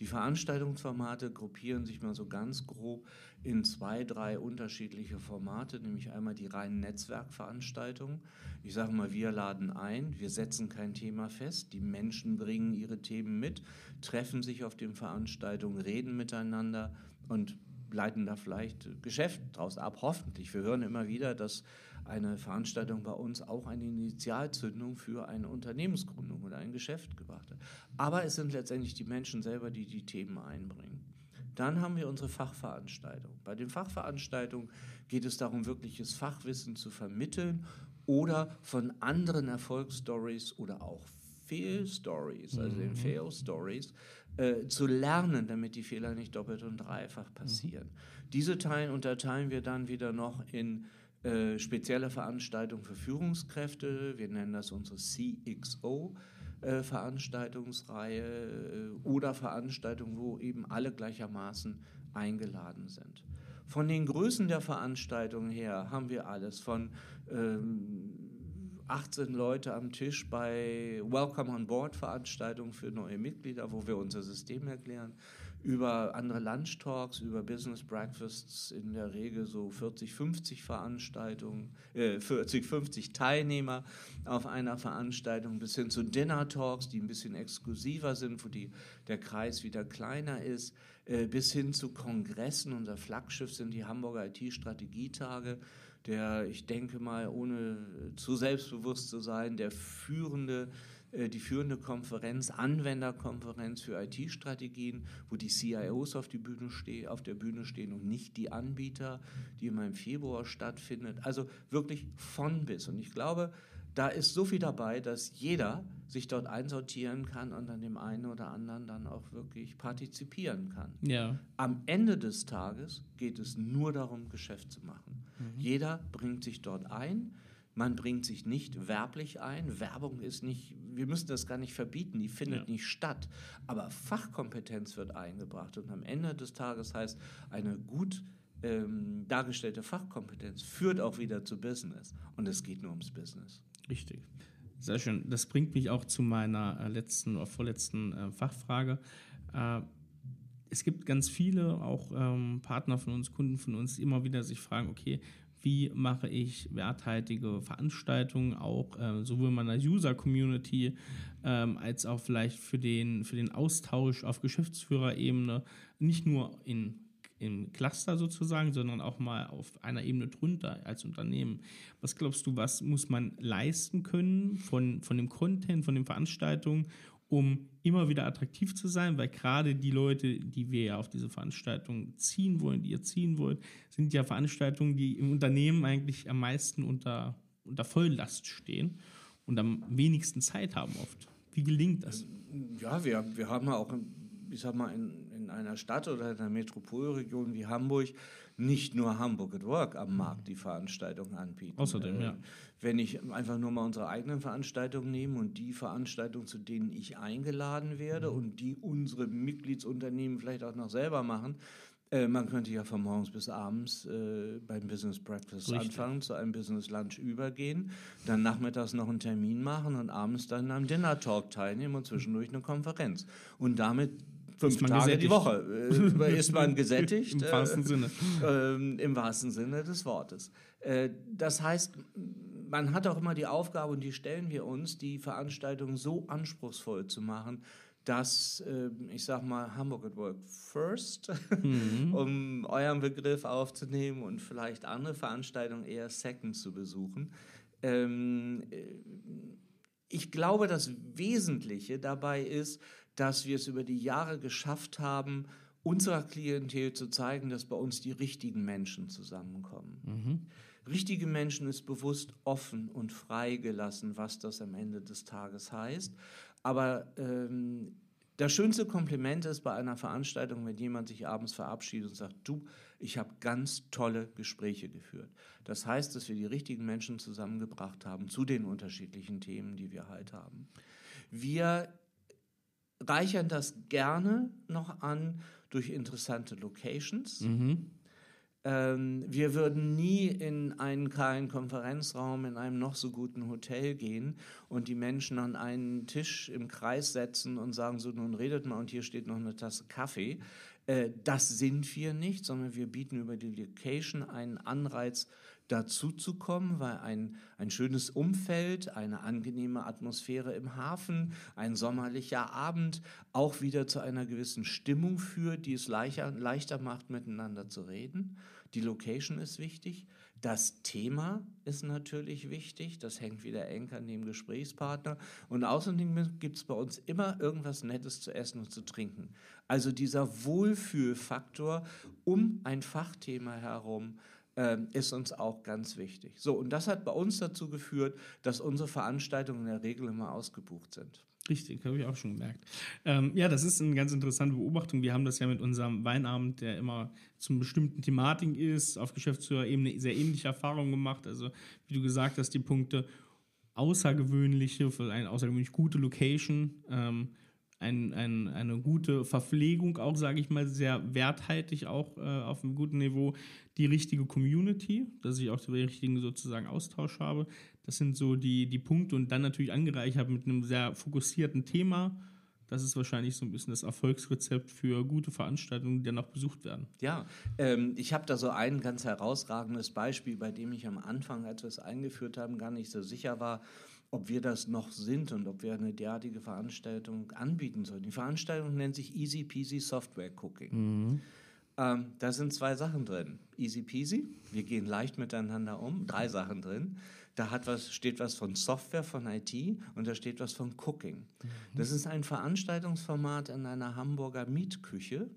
Die Veranstaltungsformate gruppieren sich mal so ganz grob in zwei, drei unterschiedliche Formate, nämlich einmal die reinen Netzwerkveranstaltungen. Ich sage mal, wir laden ein, wir setzen kein Thema fest, die Menschen bringen ihre Themen mit, treffen sich auf den Veranstaltungen, reden miteinander und leiten da vielleicht Geschäft draus ab, hoffentlich. Wir hören immer wieder, dass eine Veranstaltung bei uns auch eine Initialzündung für eine Unternehmensgründung oder ein Geschäft gebracht hat. Aber es sind letztendlich die Menschen selber, die die Themen einbringen. Dann haben wir unsere Fachveranstaltungen. Bei den Fachveranstaltungen geht es darum, wirkliches Fachwissen zu vermitteln oder von anderen Erfolgsstories oder auch Fail-Stories, also den mhm. Fail-Stories, äh, zu lernen, damit die Fehler nicht doppelt und dreifach passieren. Mhm. Diese Teilen unterteilen wir dann wieder noch in äh, spezielle Veranstaltungen für Führungskräfte. Wir nennen das unsere CXO. Äh, äh, oder Veranstaltungen, wo eben alle gleichermaßen eingeladen sind. Von den Größen der Veranstaltung her haben wir alles von ähm, 18 Leute am Tisch bei Welcome on Board Veranstaltungen für neue Mitglieder, wo wir unser System erklären, über andere Lunch Talks, über Business Breakfasts, in der Regel so 40, 50 Veranstaltungen, äh, 40, 50 Teilnehmer auf einer Veranstaltung, bis hin zu Dinner Talks, die ein bisschen exklusiver sind, wo die, der Kreis wieder kleiner ist, äh, bis hin zu Kongressen. Unser Flaggschiff sind die Hamburger IT-Strategietage der, ich denke mal, ohne zu selbstbewusst zu sein, der führende, die führende Konferenz, Anwenderkonferenz für IT-Strategien, wo die CIOs auf, die Bühne steh, auf der Bühne stehen und nicht die Anbieter, die immer im Februar stattfindet. Also wirklich von bis. Und ich glaube, da ist so viel dabei, dass jeder sich dort einsortieren kann und an dem einen oder anderen dann auch wirklich partizipieren kann. Ja. Am Ende des Tages geht es nur darum, Geschäft zu machen. Mhm. Jeder bringt sich dort ein. Man bringt sich nicht werblich ein. Werbung ist nicht, wir müssen das gar nicht verbieten, die findet ja. nicht statt. Aber Fachkompetenz wird eingebracht. Und am Ende des Tages heißt, eine gut ähm, dargestellte Fachkompetenz führt auch wieder zu Business. Und es geht nur ums Business. Richtig. Sehr schön. Das bringt mich auch zu meiner äh, letzten oder vorletzten äh, Fachfrage. Äh, es gibt ganz viele, auch ähm, Partner von uns, Kunden von uns, die immer wieder sich fragen, okay, wie mache ich werthaltige Veranstaltungen auch äh, sowohl meiner User-Community ähm, als auch vielleicht für den, für den Austausch auf Geschäftsführerebene, nicht nur in im Cluster sozusagen, sondern auch mal auf einer Ebene drunter als Unternehmen. Was glaubst du, was muss man leisten können von, von dem Content, von den Veranstaltungen, um immer wieder attraktiv zu sein? Weil gerade die Leute, die wir ja auf diese Veranstaltungen ziehen wollen, die ihr ziehen wollt, sind ja Veranstaltungen, die im Unternehmen eigentlich am meisten unter, unter Volllast stehen und am wenigsten Zeit haben oft. Wie gelingt das? Ja, wir, wir haben ja auch, ich sag mal, in, in einer Stadt oder in einer Metropolregion wie Hamburg nicht nur Hamburg at Work am Markt die Veranstaltung anbieten. Außerdem, ja. Äh, wenn ich einfach nur mal unsere eigenen Veranstaltungen nehme und die Veranstaltungen, zu denen ich eingeladen werde mhm. und die unsere Mitgliedsunternehmen vielleicht auch noch selber machen, äh, man könnte ja von morgens bis abends äh, beim Business Breakfast Richtig. anfangen, zu einem Business Lunch übergehen, dann nachmittags noch einen Termin machen und abends dann am Dinner Talk teilnehmen und zwischendurch eine Konferenz. Und damit fünf Tage gesättigt. die Woche äh, ist man gesättigt. Im wahrsten Sinne. Äh, Im wahrsten Sinne des Wortes. Äh, das heißt, man hat auch immer die Aufgabe, und die stellen wir uns, die Veranstaltung so anspruchsvoll zu machen, dass, äh, ich sag mal, Hamburg at Work First, mhm. um euren Begriff aufzunehmen und vielleicht andere Veranstaltungen eher Second zu besuchen. Ähm, äh, ich glaube, das Wesentliche dabei ist, dass wir es über die Jahre geschafft haben, unserer Klientel zu zeigen, dass bei uns die richtigen Menschen zusammenkommen. Mhm. Richtige Menschen ist bewusst offen und freigelassen, was das am Ende des Tages heißt. Aber ähm, das schönste Kompliment ist bei einer Veranstaltung, wenn jemand sich abends verabschiedet und sagt, du, ich habe ganz tolle Gespräche geführt. Das heißt, dass wir die richtigen Menschen zusammengebracht haben zu den unterschiedlichen Themen, die wir halt haben. Wir reichern das gerne noch an durch interessante Locations. Mhm. Ähm, wir würden nie in einen kahlen Konferenzraum in einem noch so guten Hotel gehen und die Menschen an einen Tisch im Kreis setzen und sagen, so nun redet mal und hier steht noch eine Tasse Kaffee. Äh, das sind wir nicht, sondern wir bieten über die Location einen Anreiz dazu zu kommen, weil ein, ein schönes Umfeld, eine angenehme Atmosphäre im Hafen, ein sommerlicher Abend auch wieder zu einer gewissen Stimmung führt, die es leichter, leichter macht, miteinander zu reden. Die Location ist wichtig. Das Thema ist natürlich wichtig. Das hängt wieder eng an dem Gesprächspartner. Und außerdem gibt es bei uns immer irgendwas Nettes zu essen und zu trinken. Also dieser Wohlfühlfaktor um ein Fachthema herum ähm, ist uns auch ganz wichtig. So, und das hat bei uns dazu geführt, dass unsere Veranstaltungen in der Regel immer ausgebucht sind. Richtig, habe ich auch schon gemerkt. Ähm, ja, das ist eine ganz interessante Beobachtung. Wir haben das ja mit unserem Weinabend, der immer zum bestimmten Thematik ist, auf Geschäftsführerebene sehr ähnliche Erfahrungen gemacht. Also, wie du gesagt hast, die Punkte außergewöhnliche, für eine außergewöhnlich gute Location, ähm, ein, ein, eine gute Verpflegung auch, sage ich mal, sehr werthaltig auch äh, auf einem guten Niveau. Die richtige Community, dass ich auch den richtigen sozusagen Austausch habe. Das sind so die, die Punkte und dann natürlich angereichert mit einem sehr fokussierten Thema das ist wahrscheinlich so ein bisschen das Erfolgsrezept für gute Veranstaltungen, die dann auch besucht werden. Ja, ähm, ich habe da so ein ganz herausragendes Beispiel, bei dem ich am Anfang, als wir es eingeführt haben, gar nicht so sicher war, ob wir das noch sind und ob wir eine derartige Veranstaltung anbieten sollen. Die Veranstaltung nennt sich Easy Peasy Software Cooking. Mhm. Ähm, da sind zwei Sachen drin. Easy peasy, wir gehen leicht miteinander um, drei Sachen drin. Da hat was, steht was von Software, von IT und da steht was von Cooking. Mhm. Das ist ein Veranstaltungsformat in einer Hamburger Mietküche,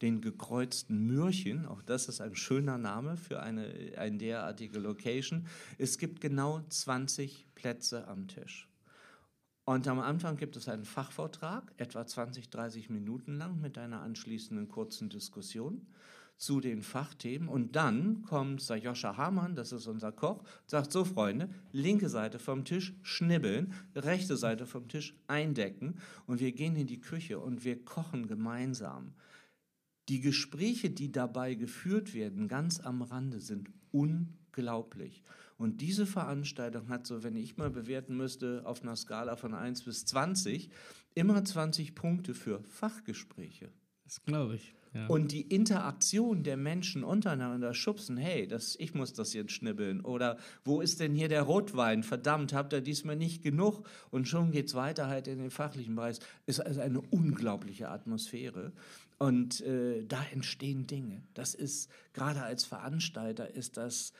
den gekreuzten Mürchen. Auch das ist ein schöner Name für eine, eine derartige Location. Es gibt genau 20 Plätze am Tisch. Und am Anfang gibt es einen Fachvortrag, etwa 20, 30 Minuten lang, mit einer anschließenden kurzen Diskussion zu den Fachthemen. Und dann kommt Sajoscha Hamann, das ist unser Koch, sagt so, Freunde, linke Seite vom Tisch schnibbeln, rechte Seite vom Tisch eindecken und wir gehen in die Küche und wir kochen gemeinsam. Die Gespräche, die dabei geführt werden, ganz am Rande, sind unglaublich. Und diese Veranstaltung hat so, wenn ich mal bewerten müsste, auf einer Skala von 1 bis 20, immer 20 Punkte für Fachgespräche. Das glaube ich. Und die Interaktion der Menschen untereinander schubsen, hey, das, ich muss das jetzt schnibbeln. Oder wo ist denn hier der Rotwein? Verdammt, habt ihr diesmal nicht genug? Und schon geht es weiter halt in den fachlichen Bereich. Ist also eine unglaubliche Atmosphäre. Und äh, da entstehen Dinge. Das ist, gerade als Veranstalter, ist das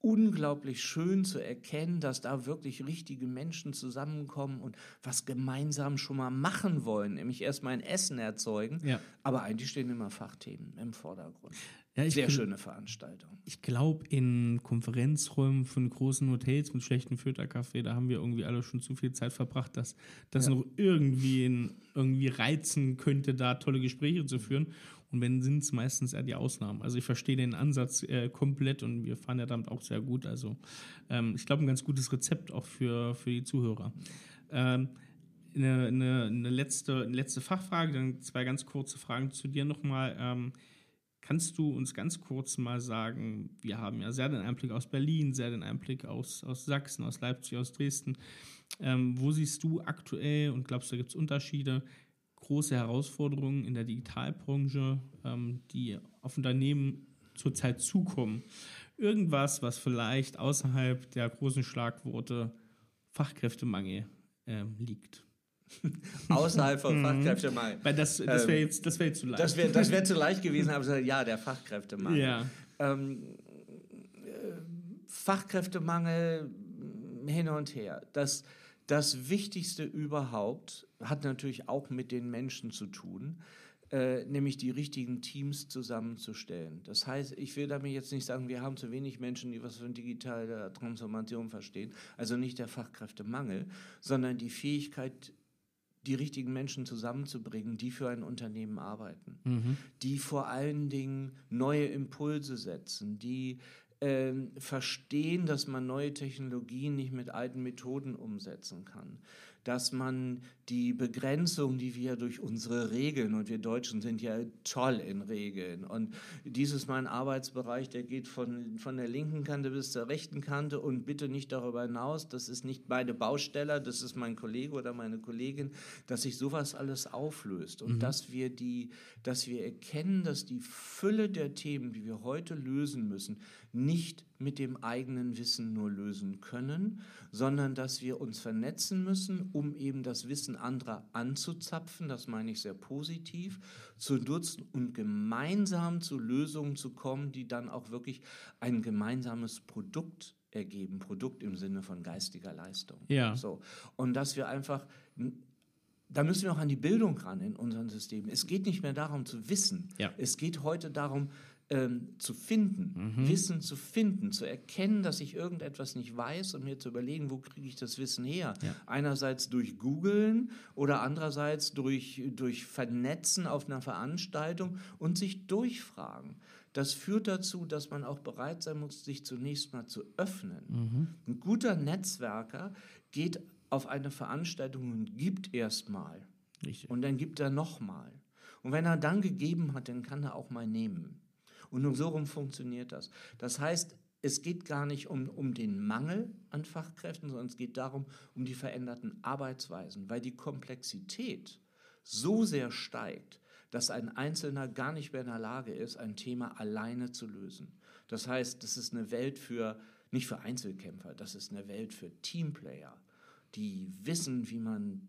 unglaublich schön zu erkennen, dass da wirklich richtige Menschen zusammenkommen und was gemeinsam schon mal machen wollen, nämlich erstmal ein Essen erzeugen. Ja. Aber eigentlich stehen immer Fachthemen im Vordergrund. Ja, Sehr schöne Veranstaltung. Ich glaube, in Konferenzräumen von großen Hotels mit schlechten Filterkaffee, da haben wir irgendwie alle schon zu viel Zeit verbracht, dass das ja. noch irgendwie, in, irgendwie reizen könnte, da tolle Gespräche zu führen. Und wenn sind es meistens eher die Ausnahmen. Also ich verstehe den Ansatz äh, komplett und wir fahren ja damit auch sehr gut. Also ähm, ich glaube, ein ganz gutes Rezept auch für, für die Zuhörer. Ähm, eine, eine, eine, letzte, eine letzte Fachfrage, dann zwei ganz kurze Fragen zu dir nochmal. Ähm, kannst du uns ganz kurz mal sagen, wir haben ja sehr den Einblick aus Berlin, sehr den Einblick aus, aus Sachsen, aus Leipzig, aus Dresden. Ähm, wo siehst du aktuell und glaubst du, da gibt es Unterschiede große Herausforderungen in der Digitalbranche, ähm, die auf Unternehmen zurzeit zukommen. Irgendwas, was vielleicht außerhalb der großen Schlagworte Fachkräftemangel ähm, liegt. Außerhalb von mhm. Fachkräftemangel. Weil das, das wäre jetzt, wär jetzt zu leicht. Das wäre das wär zu leicht gewesen, aber ja, der Fachkräftemangel. Ja. Ähm, äh, Fachkräftemangel hin und her. Das, das Wichtigste überhaupt hat natürlich auch mit den Menschen zu tun, äh, nämlich die richtigen Teams zusammenzustellen. Das heißt, ich will damit jetzt nicht sagen, wir haben zu wenig Menschen, die was von digitaler Transformation verstehen, also nicht der Fachkräftemangel, sondern die Fähigkeit, die richtigen Menschen zusammenzubringen, die für ein Unternehmen arbeiten, mhm. die vor allen Dingen neue Impulse setzen, die äh, verstehen, dass man neue Technologien nicht mit alten Methoden umsetzen kann, dass man die Begrenzung, die wir durch unsere Regeln, und wir Deutschen sind ja toll in Regeln, und dies ist mein Arbeitsbereich, der geht von, von der linken Kante bis zur rechten Kante und bitte nicht darüber hinaus, das ist nicht meine Bausteller, das ist mein Kollege oder meine Kollegin, dass sich sowas alles auflöst und mhm. dass wir die, dass wir erkennen, dass die Fülle der Themen, die wir heute lösen müssen, nicht mit dem eigenen Wissen nur lösen können, sondern dass wir uns vernetzen müssen, um eben das Wissen anderer anzuzapfen, das meine ich sehr positiv, zu nutzen und gemeinsam zu Lösungen zu kommen, die dann auch wirklich ein gemeinsames Produkt ergeben, Produkt im Sinne von geistiger Leistung. Ja. So. Und dass wir einfach da müssen wir auch an die Bildung ran in unseren Systemen. Es geht nicht mehr darum zu wissen. Ja. Es geht heute darum, ähm, zu finden, mhm. Wissen zu finden, zu erkennen, dass ich irgendetwas nicht weiß und mir zu überlegen, wo kriege ich das Wissen her? Ja. Einerseits durch Googlen oder andererseits durch, durch Vernetzen auf einer Veranstaltung und sich durchfragen. Das führt dazu, dass man auch bereit sein muss, sich zunächst mal zu öffnen. Mhm. Ein guter Netzwerker geht auf eine Veranstaltung und gibt erstmal. Und dann gibt er nochmal. Und wenn er dann gegeben hat, dann kann er auch mal nehmen. Und nur so rum funktioniert das. Das heißt, es geht gar nicht um, um den Mangel an Fachkräften, sondern es geht darum, um die veränderten Arbeitsweisen, weil die Komplexität so sehr steigt, dass ein Einzelner gar nicht mehr in der Lage ist, ein Thema alleine zu lösen. Das heißt, das ist eine Welt für, nicht für Einzelkämpfer, das ist eine Welt für Teamplayer, die wissen, wie man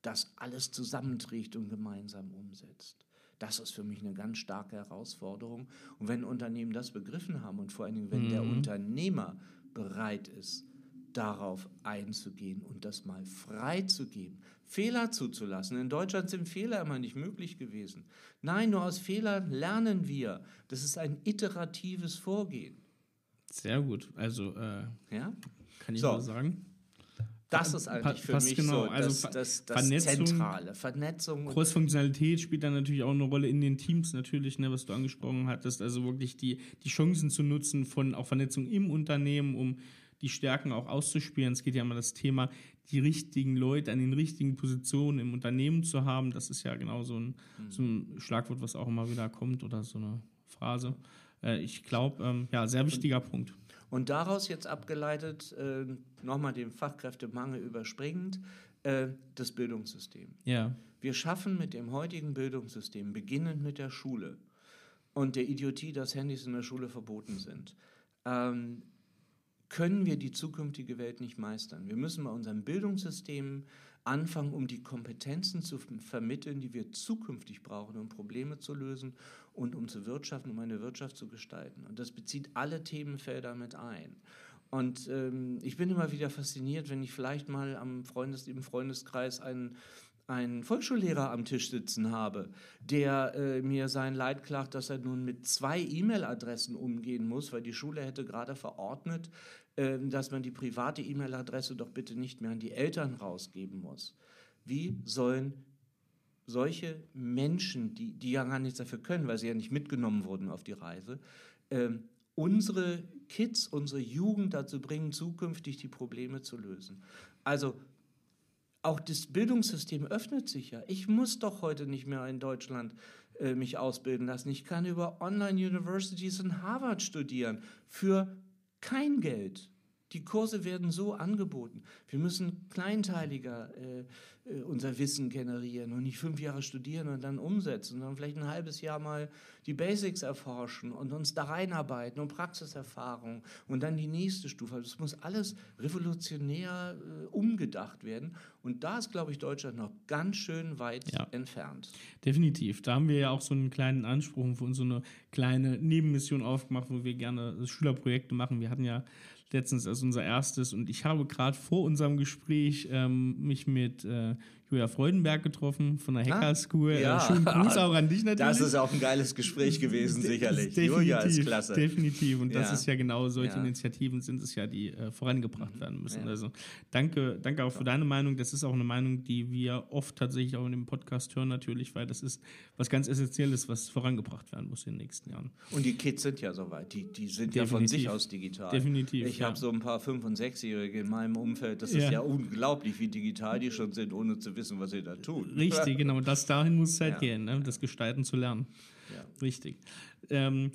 das alles zusammenträgt und gemeinsam umsetzt. Das ist für mich eine ganz starke Herausforderung. Und wenn Unternehmen das begriffen haben und vor allen Dingen, wenn mhm. der Unternehmer bereit ist, darauf einzugehen und das mal freizugeben, Fehler zuzulassen. In Deutschland sind Fehler immer nicht möglich gewesen. Nein, nur aus Fehlern lernen wir. Das ist ein iteratives Vorgehen. Sehr gut. Also, äh, ja? kann ich so. nur sagen. Das ist eigentlich für mich genau. so also das, das, das Vernetzung, Zentrale. Vernetzung. Cross-Funktionalität spielt dann natürlich auch eine Rolle in den Teams natürlich, ne, was du angesprochen hattest. Also wirklich die, die Chancen zu nutzen von auch Vernetzung im Unternehmen, um die Stärken auch auszuspielen. Es geht ja immer das Thema, die richtigen Leute an den richtigen Positionen im Unternehmen zu haben. Das ist ja genau so ein, mhm. so ein Schlagwort, was auch immer wieder kommt oder so eine Phrase. Äh, ich glaube, ähm, ja, sehr wichtiger Und Punkt. Und daraus jetzt abgeleitet, äh, nochmal den Fachkräftemangel überspringend, äh, das Bildungssystem. Ja. Wir schaffen mit dem heutigen Bildungssystem, beginnend mit der Schule und der Idiotie, dass Handys in der Schule verboten sind, ähm, können wir die zukünftige Welt nicht meistern. Wir müssen bei unserem Bildungssystem anfangen, um die Kompetenzen zu vermitteln, die wir zukünftig brauchen, um Probleme zu lösen und um zu wirtschaften, um eine Wirtschaft zu gestalten. Und das bezieht alle Themenfelder mit ein. Und ähm, ich bin immer wieder fasziniert, wenn ich vielleicht mal am Freundes, im Freundeskreis einen, einen Volksschullehrer am Tisch sitzen habe, der äh, mir sein Leid klagt, dass er nun mit zwei E-Mail-Adressen umgehen muss, weil die Schule hätte gerade verordnet, dass man die private E-Mail-Adresse doch bitte nicht mehr an die Eltern rausgeben muss. Wie sollen solche Menschen, die, die ja gar nichts dafür können, weil sie ja nicht mitgenommen wurden auf die Reise, äh, unsere Kids, unsere Jugend dazu bringen, zukünftig die Probleme zu lösen. Also auch das Bildungssystem öffnet sich ja. Ich muss doch heute nicht mehr in Deutschland äh, mich ausbilden lassen. Ich kann über Online-Universities in Harvard studieren für kein Geld. Die Kurse werden so angeboten. Wir müssen kleinteiliger äh, äh, unser Wissen generieren und nicht fünf Jahre studieren und dann umsetzen, sondern vielleicht ein halbes Jahr mal die Basics erforschen und uns da reinarbeiten und Praxiserfahrung und dann die nächste Stufe. Also das muss alles revolutionär äh, umgedacht werden. Und da ist, glaube ich, Deutschland noch ganz schön weit ja. entfernt. Definitiv. Da haben wir ja auch so einen kleinen Anspruch für uns, so eine kleine Nebenmission aufgemacht, wo wir gerne Schülerprojekte machen. Wir hatten ja letztens als unser erstes. Und ich habe gerade vor unserem Gespräch ähm, mich mit äh, Julia Freudenberg getroffen von der Hacker School. Ah, ja. Äh, schönen Gruß auch an dich natürlich. Das ist auch ein geiles Gespräch gewesen, sicherlich. Julia ist klasse. Definitiv. Und das ist ja genau solche ja. Initiativen sind es ja, die äh, vorangebracht mhm. werden müssen. Also danke, danke auch für deine Meinung. Das ist auch eine Meinung, die wir oft tatsächlich auch in dem Podcast hören natürlich, weil das ist was ganz Essentielles, was vorangebracht werden muss in den nächsten Jahren. Und die Kids sind ja soweit. Die, die sind Definitiv. ja von sich aus digital. Definitiv. Ich habe so ein paar Fünf- und Sechsjährige in meinem Umfeld. Das ist ja unglaublich, wie digital die schon sind, ohne zu wissen, was sie da tun. Richtig, genau. Das dahin muss es halt ja. gehen, ne? das Gestalten zu lernen. Ja. Richtig. Ähm,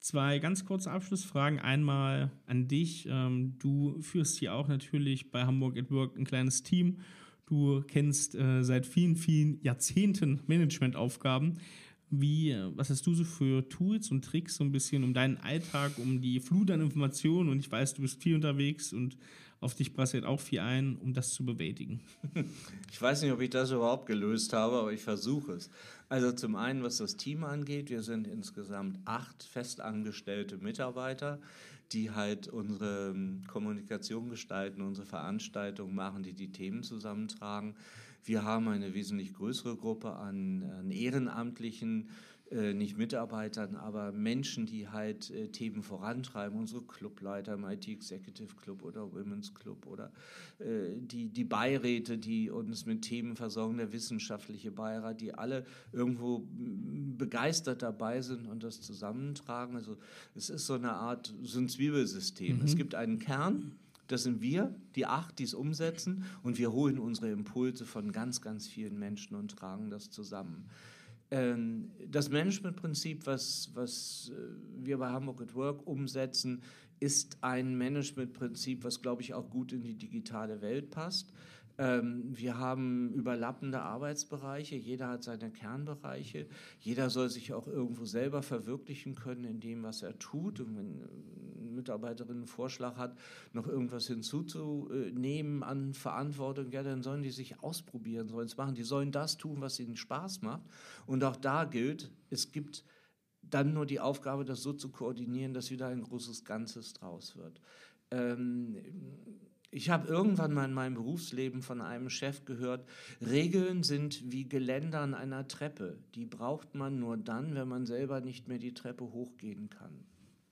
zwei ganz kurze Abschlussfragen. Einmal an dich. Ähm, du führst hier auch natürlich bei Hamburg at Work ein kleines Team. Du kennst äh, seit vielen, vielen Jahrzehnten Managementaufgaben. Wie, äh, was hast du so für Tools und Tricks so ein bisschen um deinen Alltag, um die Flut an Informationen und ich weiß, du bist viel unterwegs und auf dich passiert auch viel ein, um das zu bewältigen? Ich weiß nicht, ob ich das überhaupt gelöst habe, aber ich versuche es. Also zum einen, was das Team angeht, wir sind insgesamt acht festangestellte Mitarbeiter, die halt unsere ähm, Kommunikation gestalten, unsere Veranstaltungen machen, die die Themen zusammentragen. Wir haben eine wesentlich größere Gruppe an, an Ehrenamtlichen, äh, nicht Mitarbeitern, aber Menschen, die halt äh, Themen vorantreiben, unsere Clubleiter im IT Executive Club oder Women's Club oder äh, die, die Beiräte, die uns mit Themen versorgen, der wissenschaftliche Beirat, die alle irgendwo begeistert dabei sind und das zusammentragen. Also es ist so eine Art, so ein Zwiebelsystem. Mhm. Es gibt einen Kern, Das sind wir, die acht, die es umsetzen. Und wir holen unsere Impulse von ganz, ganz vielen Menschen und tragen das zusammen. Ähm, das Managementprinzip, was, was äh, wir bei Hamburg at Work umsetzen, ist ein Managementprinzip, was, glaube ich, auch gut in die digitale Welt passt. Ähm, wir haben überlappende Arbeitsbereiche, jeder hat seine Kernbereiche, jeder soll sich auch irgendwo selber verwirklichen können in dem, was er tut. Und wenn Mitarbeiterin einen Vorschlag hat, noch irgendwas hinzuzunehmen an Verantwortung, ja, dann sollen die sich ausprobieren, sollen es machen. Die sollen das tun, was ihnen Spaß macht. Und auch da gilt, es gibt dann nur die Aufgabe, das so zu koordinieren, dass wieder ein großes Ganzes draus wird. Ähm, ich habe irgendwann mal in meinem Berufsleben von einem Chef gehört, Regeln sind wie Geländer an einer Treppe. Die braucht man nur dann, wenn man selber nicht mehr die Treppe hochgehen kann.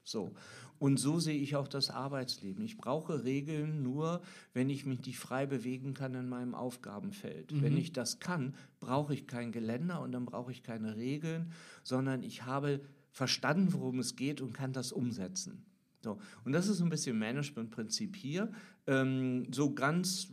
So. Und so sehe ich auch das Arbeitsleben. Ich brauche Regeln nur, wenn ich mich nicht frei bewegen kann in meinem Aufgabenfeld. Mhm. Wenn ich das kann, brauche ich kein Geländer und dann brauche ich keine Regeln, sondern ich habe verstanden, worum es geht und kann das umsetzen. So. Und das ist ein bisschen Managementprinzip hier. Ähm, so ganz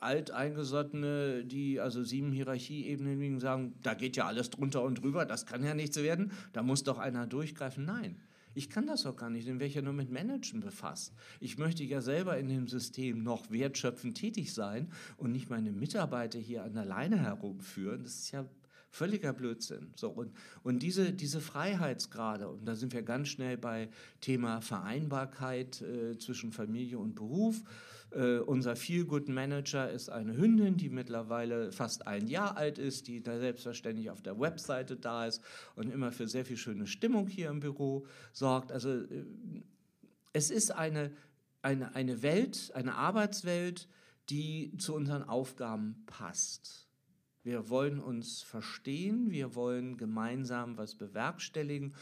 alteingesottene, die also sieben Hierarchieebenen liegen, sagen, da geht ja alles drunter und drüber, das kann ja nichts werden, da muss doch einer durchgreifen. Nein, ich kann das auch gar nicht, denn wäre ich ja nur mit Managen befasst. Ich möchte ja selber in dem System noch wertschöpfend tätig sein und nicht meine Mitarbeiter hier an der Leine herumführen. Das ist ja Völliger Blödsinn. So, und, und diese, diese Freiheitsgrade, und da sind wir ganz schnell bei Thema Vereinbarkeit äh, zwischen Familie und Beruf. Äh, unser Feel-Good Manager ist eine Hündin, die mittlerweile fast ein Jahr alt ist, die da selbstverständlich auf der Webseite da ist und immer für sehr viel schöne Stimmung hier im Büro sorgt. Also äh, es ist eine, eine, eine Welt, eine Arbeitswelt, die zu unseren Aufgaben passt. Wir wollen uns verstehen, wir wollen gemeinsam was bewerkstelligen.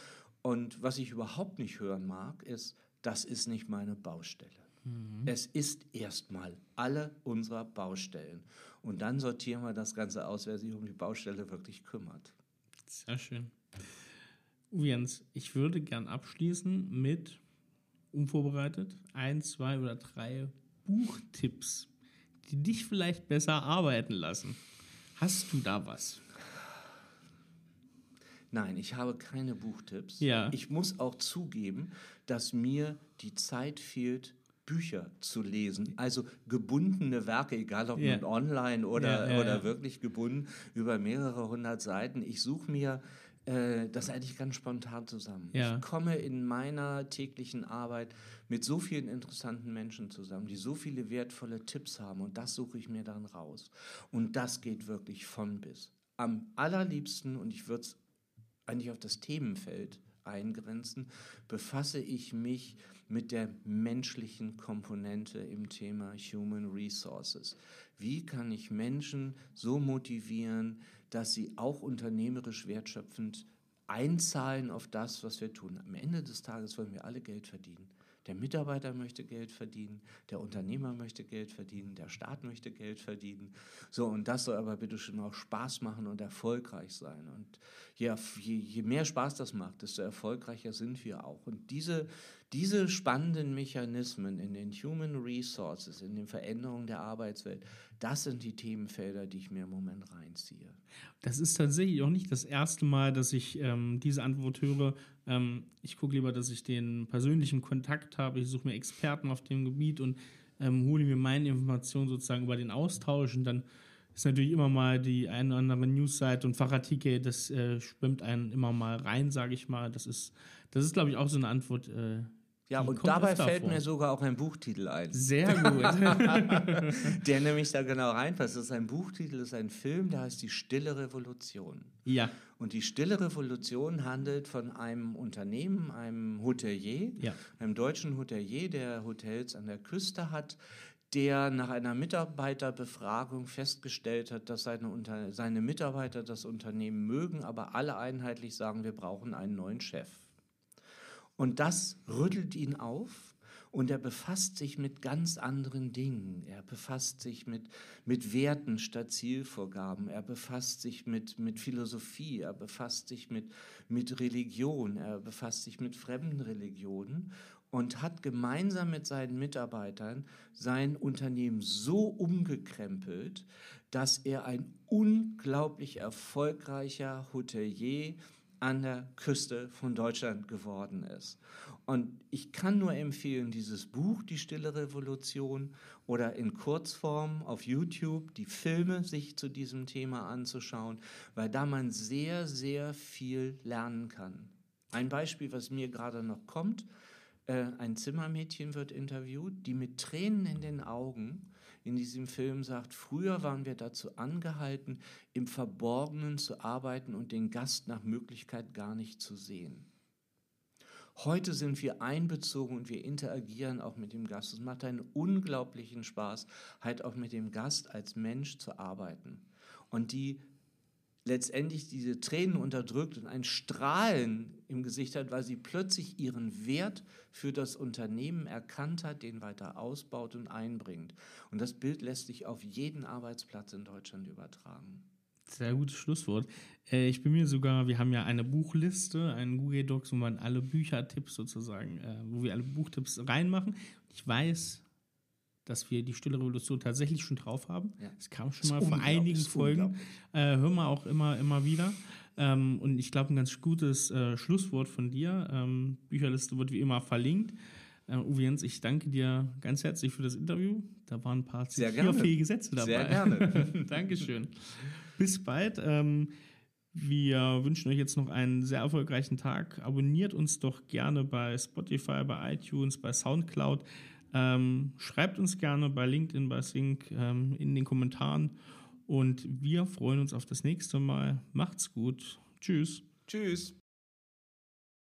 Und was ich überhaupt nicht hören mag, ist, das ist nicht meine Baustelle. Mhm. Es ist erstmal alle unserer Baustellen. Und dann sortieren wir das Ganze aus, wer sich um die Baustelle wirklich kümmert. Sehr schön. Jens, ich würde gern abschließen mit, unvorbereitet, ein, zwei oder drei Buchtipps, die dich vielleicht besser arbeiten lassen. Hast du da was? Nein, ich habe keine Buchtipps. Ja. Ich muss auch zugeben, dass mir die Zeit fehlt, Bücher zu lesen, also gebundene Werke, egal ob yeah. online oder, ja, ja, oder wirklich gebunden über mehrere hundert Seiten. Ich suche mir äh, das eigentlich ganz spontan zusammen. Ich komme in meiner täglichen Arbeit mit so vielen interessanten Menschen zusammen, die so viele wertvolle Tipps haben und das suche ich mir dann raus. Und das geht wirklich von bis. Am allerliebsten, und ich würde es eigentlich auf das Themenfeld eingrenzen, befasse ich mich mit der menschlichen Komponente im Thema Human Resources. Wie kann ich Menschen so motivieren, dass sie auch unternehmerisch wertschöpfend einzahlen auf das, was wir tun? Am Ende des Tages wollen wir alle Geld verdienen. Der Mitarbeiter möchte Geld verdienen, der Unternehmer möchte Geld verdienen, der Staat möchte Geld verdienen. So, und das soll aber bitte schon auch Spaß machen und erfolgreich sein. Und je, je, je mehr Spaß das macht, desto erfolgreicher sind wir auch. Und diese, diese spannenden Mechanismen in den Human Resources, in den Veränderungen der Arbeitswelt, das sind die Themenfelder, die ich mir im Moment reinziehe. Das ist tatsächlich auch nicht das erste Mal, dass ich ähm, diese Antwort höre. Ähm, ich gucke lieber, dass ich den persönlichen Kontakt habe. Ich suche mir Experten auf dem Gebiet und ähm, hole mir meine Informationen sozusagen über den Austausch. Und dann ist natürlich immer mal die eine oder andere Newsseite und Fachartikel, das äh, schwimmt einen immer mal rein, sage ich mal. Das ist, das ist, glaube ich, auch so eine Antwort, äh, ja, und dabei fällt vor. mir sogar auch ein Buchtitel ein. Sehr gut. der nämlich da genau reinpasst. Das ist ein Buchtitel, das ist ein Film, der heißt Die Stille Revolution. Ja. Und die Stille Revolution handelt von einem Unternehmen, einem Hotelier, ja. einem deutschen Hotelier, der Hotels an der Küste hat, der nach einer Mitarbeiterbefragung festgestellt hat, dass seine, Unter seine Mitarbeiter das Unternehmen mögen, aber alle einheitlich sagen, wir brauchen einen neuen Chef. Und das rüttelt ihn auf und er befasst sich mit ganz anderen Dingen. Er befasst sich mit, mit Werten statt Zielvorgaben. Er befasst sich mit, mit Philosophie. Er befasst sich mit, mit Religion. Er befasst sich mit fremden Religionen und hat gemeinsam mit seinen Mitarbeitern sein Unternehmen so umgekrempelt, dass er ein unglaublich erfolgreicher Hotelier an der Küste von Deutschland geworden ist. Und ich kann nur empfehlen, dieses Buch, Die Stille Revolution, oder in Kurzform auf YouTube die Filme sich zu diesem Thema anzuschauen, weil da man sehr, sehr viel lernen kann. Ein Beispiel, was mir gerade noch kommt, äh, ein Zimmermädchen wird interviewt, die mit Tränen in den Augen in diesem Film sagt, früher waren wir dazu angehalten, im Verborgenen zu arbeiten und den Gast nach Möglichkeit gar nicht zu sehen. Heute sind wir einbezogen und wir interagieren auch mit dem Gast. Es macht einen unglaublichen Spaß, halt auch mit dem Gast als Mensch zu arbeiten. Und die letztendlich diese Tränen unterdrückt und ein Strahlen im Gesicht hat, weil sie plötzlich ihren Wert für das Unternehmen erkannt hat, den weiter ausbaut und einbringt. Und das Bild lässt sich auf jeden Arbeitsplatz in Deutschland übertragen. Sehr gutes Schlusswort. Äh, ich bin mir sogar, wir haben ja eine Buchliste, einen Google Docs, wo man alle Büchertipps sozusagen, äh, wo wir alle Buchtipps reinmachen. Ich weiß, dass wir die Stille Revolution tatsächlich schon drauf haben. Es ja. kam schon mal vor einigen Folgen. Äh, hören wir auch immer, immer wieder. Ähm, und ich glaube, ein ganz gutes äh, Schlusswort von dir. Ähm, Bücherliste wird wie immer verlinkt. Äh, Uwe Jens, ich danke dir ganz herzlich für das Interview. Da waren ein paar zitierfähige Sätze dabei. Sehr gerne. Dankeschön. Bis bald. Ähm, wir wünschen euch jetzt noch einen sehr erfolgreichen Tag. Abonniert uns doch gerne bei Spotify, bei iTunes, bei Soundcloud. Ähm, schreibt uns gerne bei LinkedIn, bei Sync ähm, in den Kommentaren und wir freuen uns auf das nächste Mal. Macht's gut. Tschüss. Tschüss.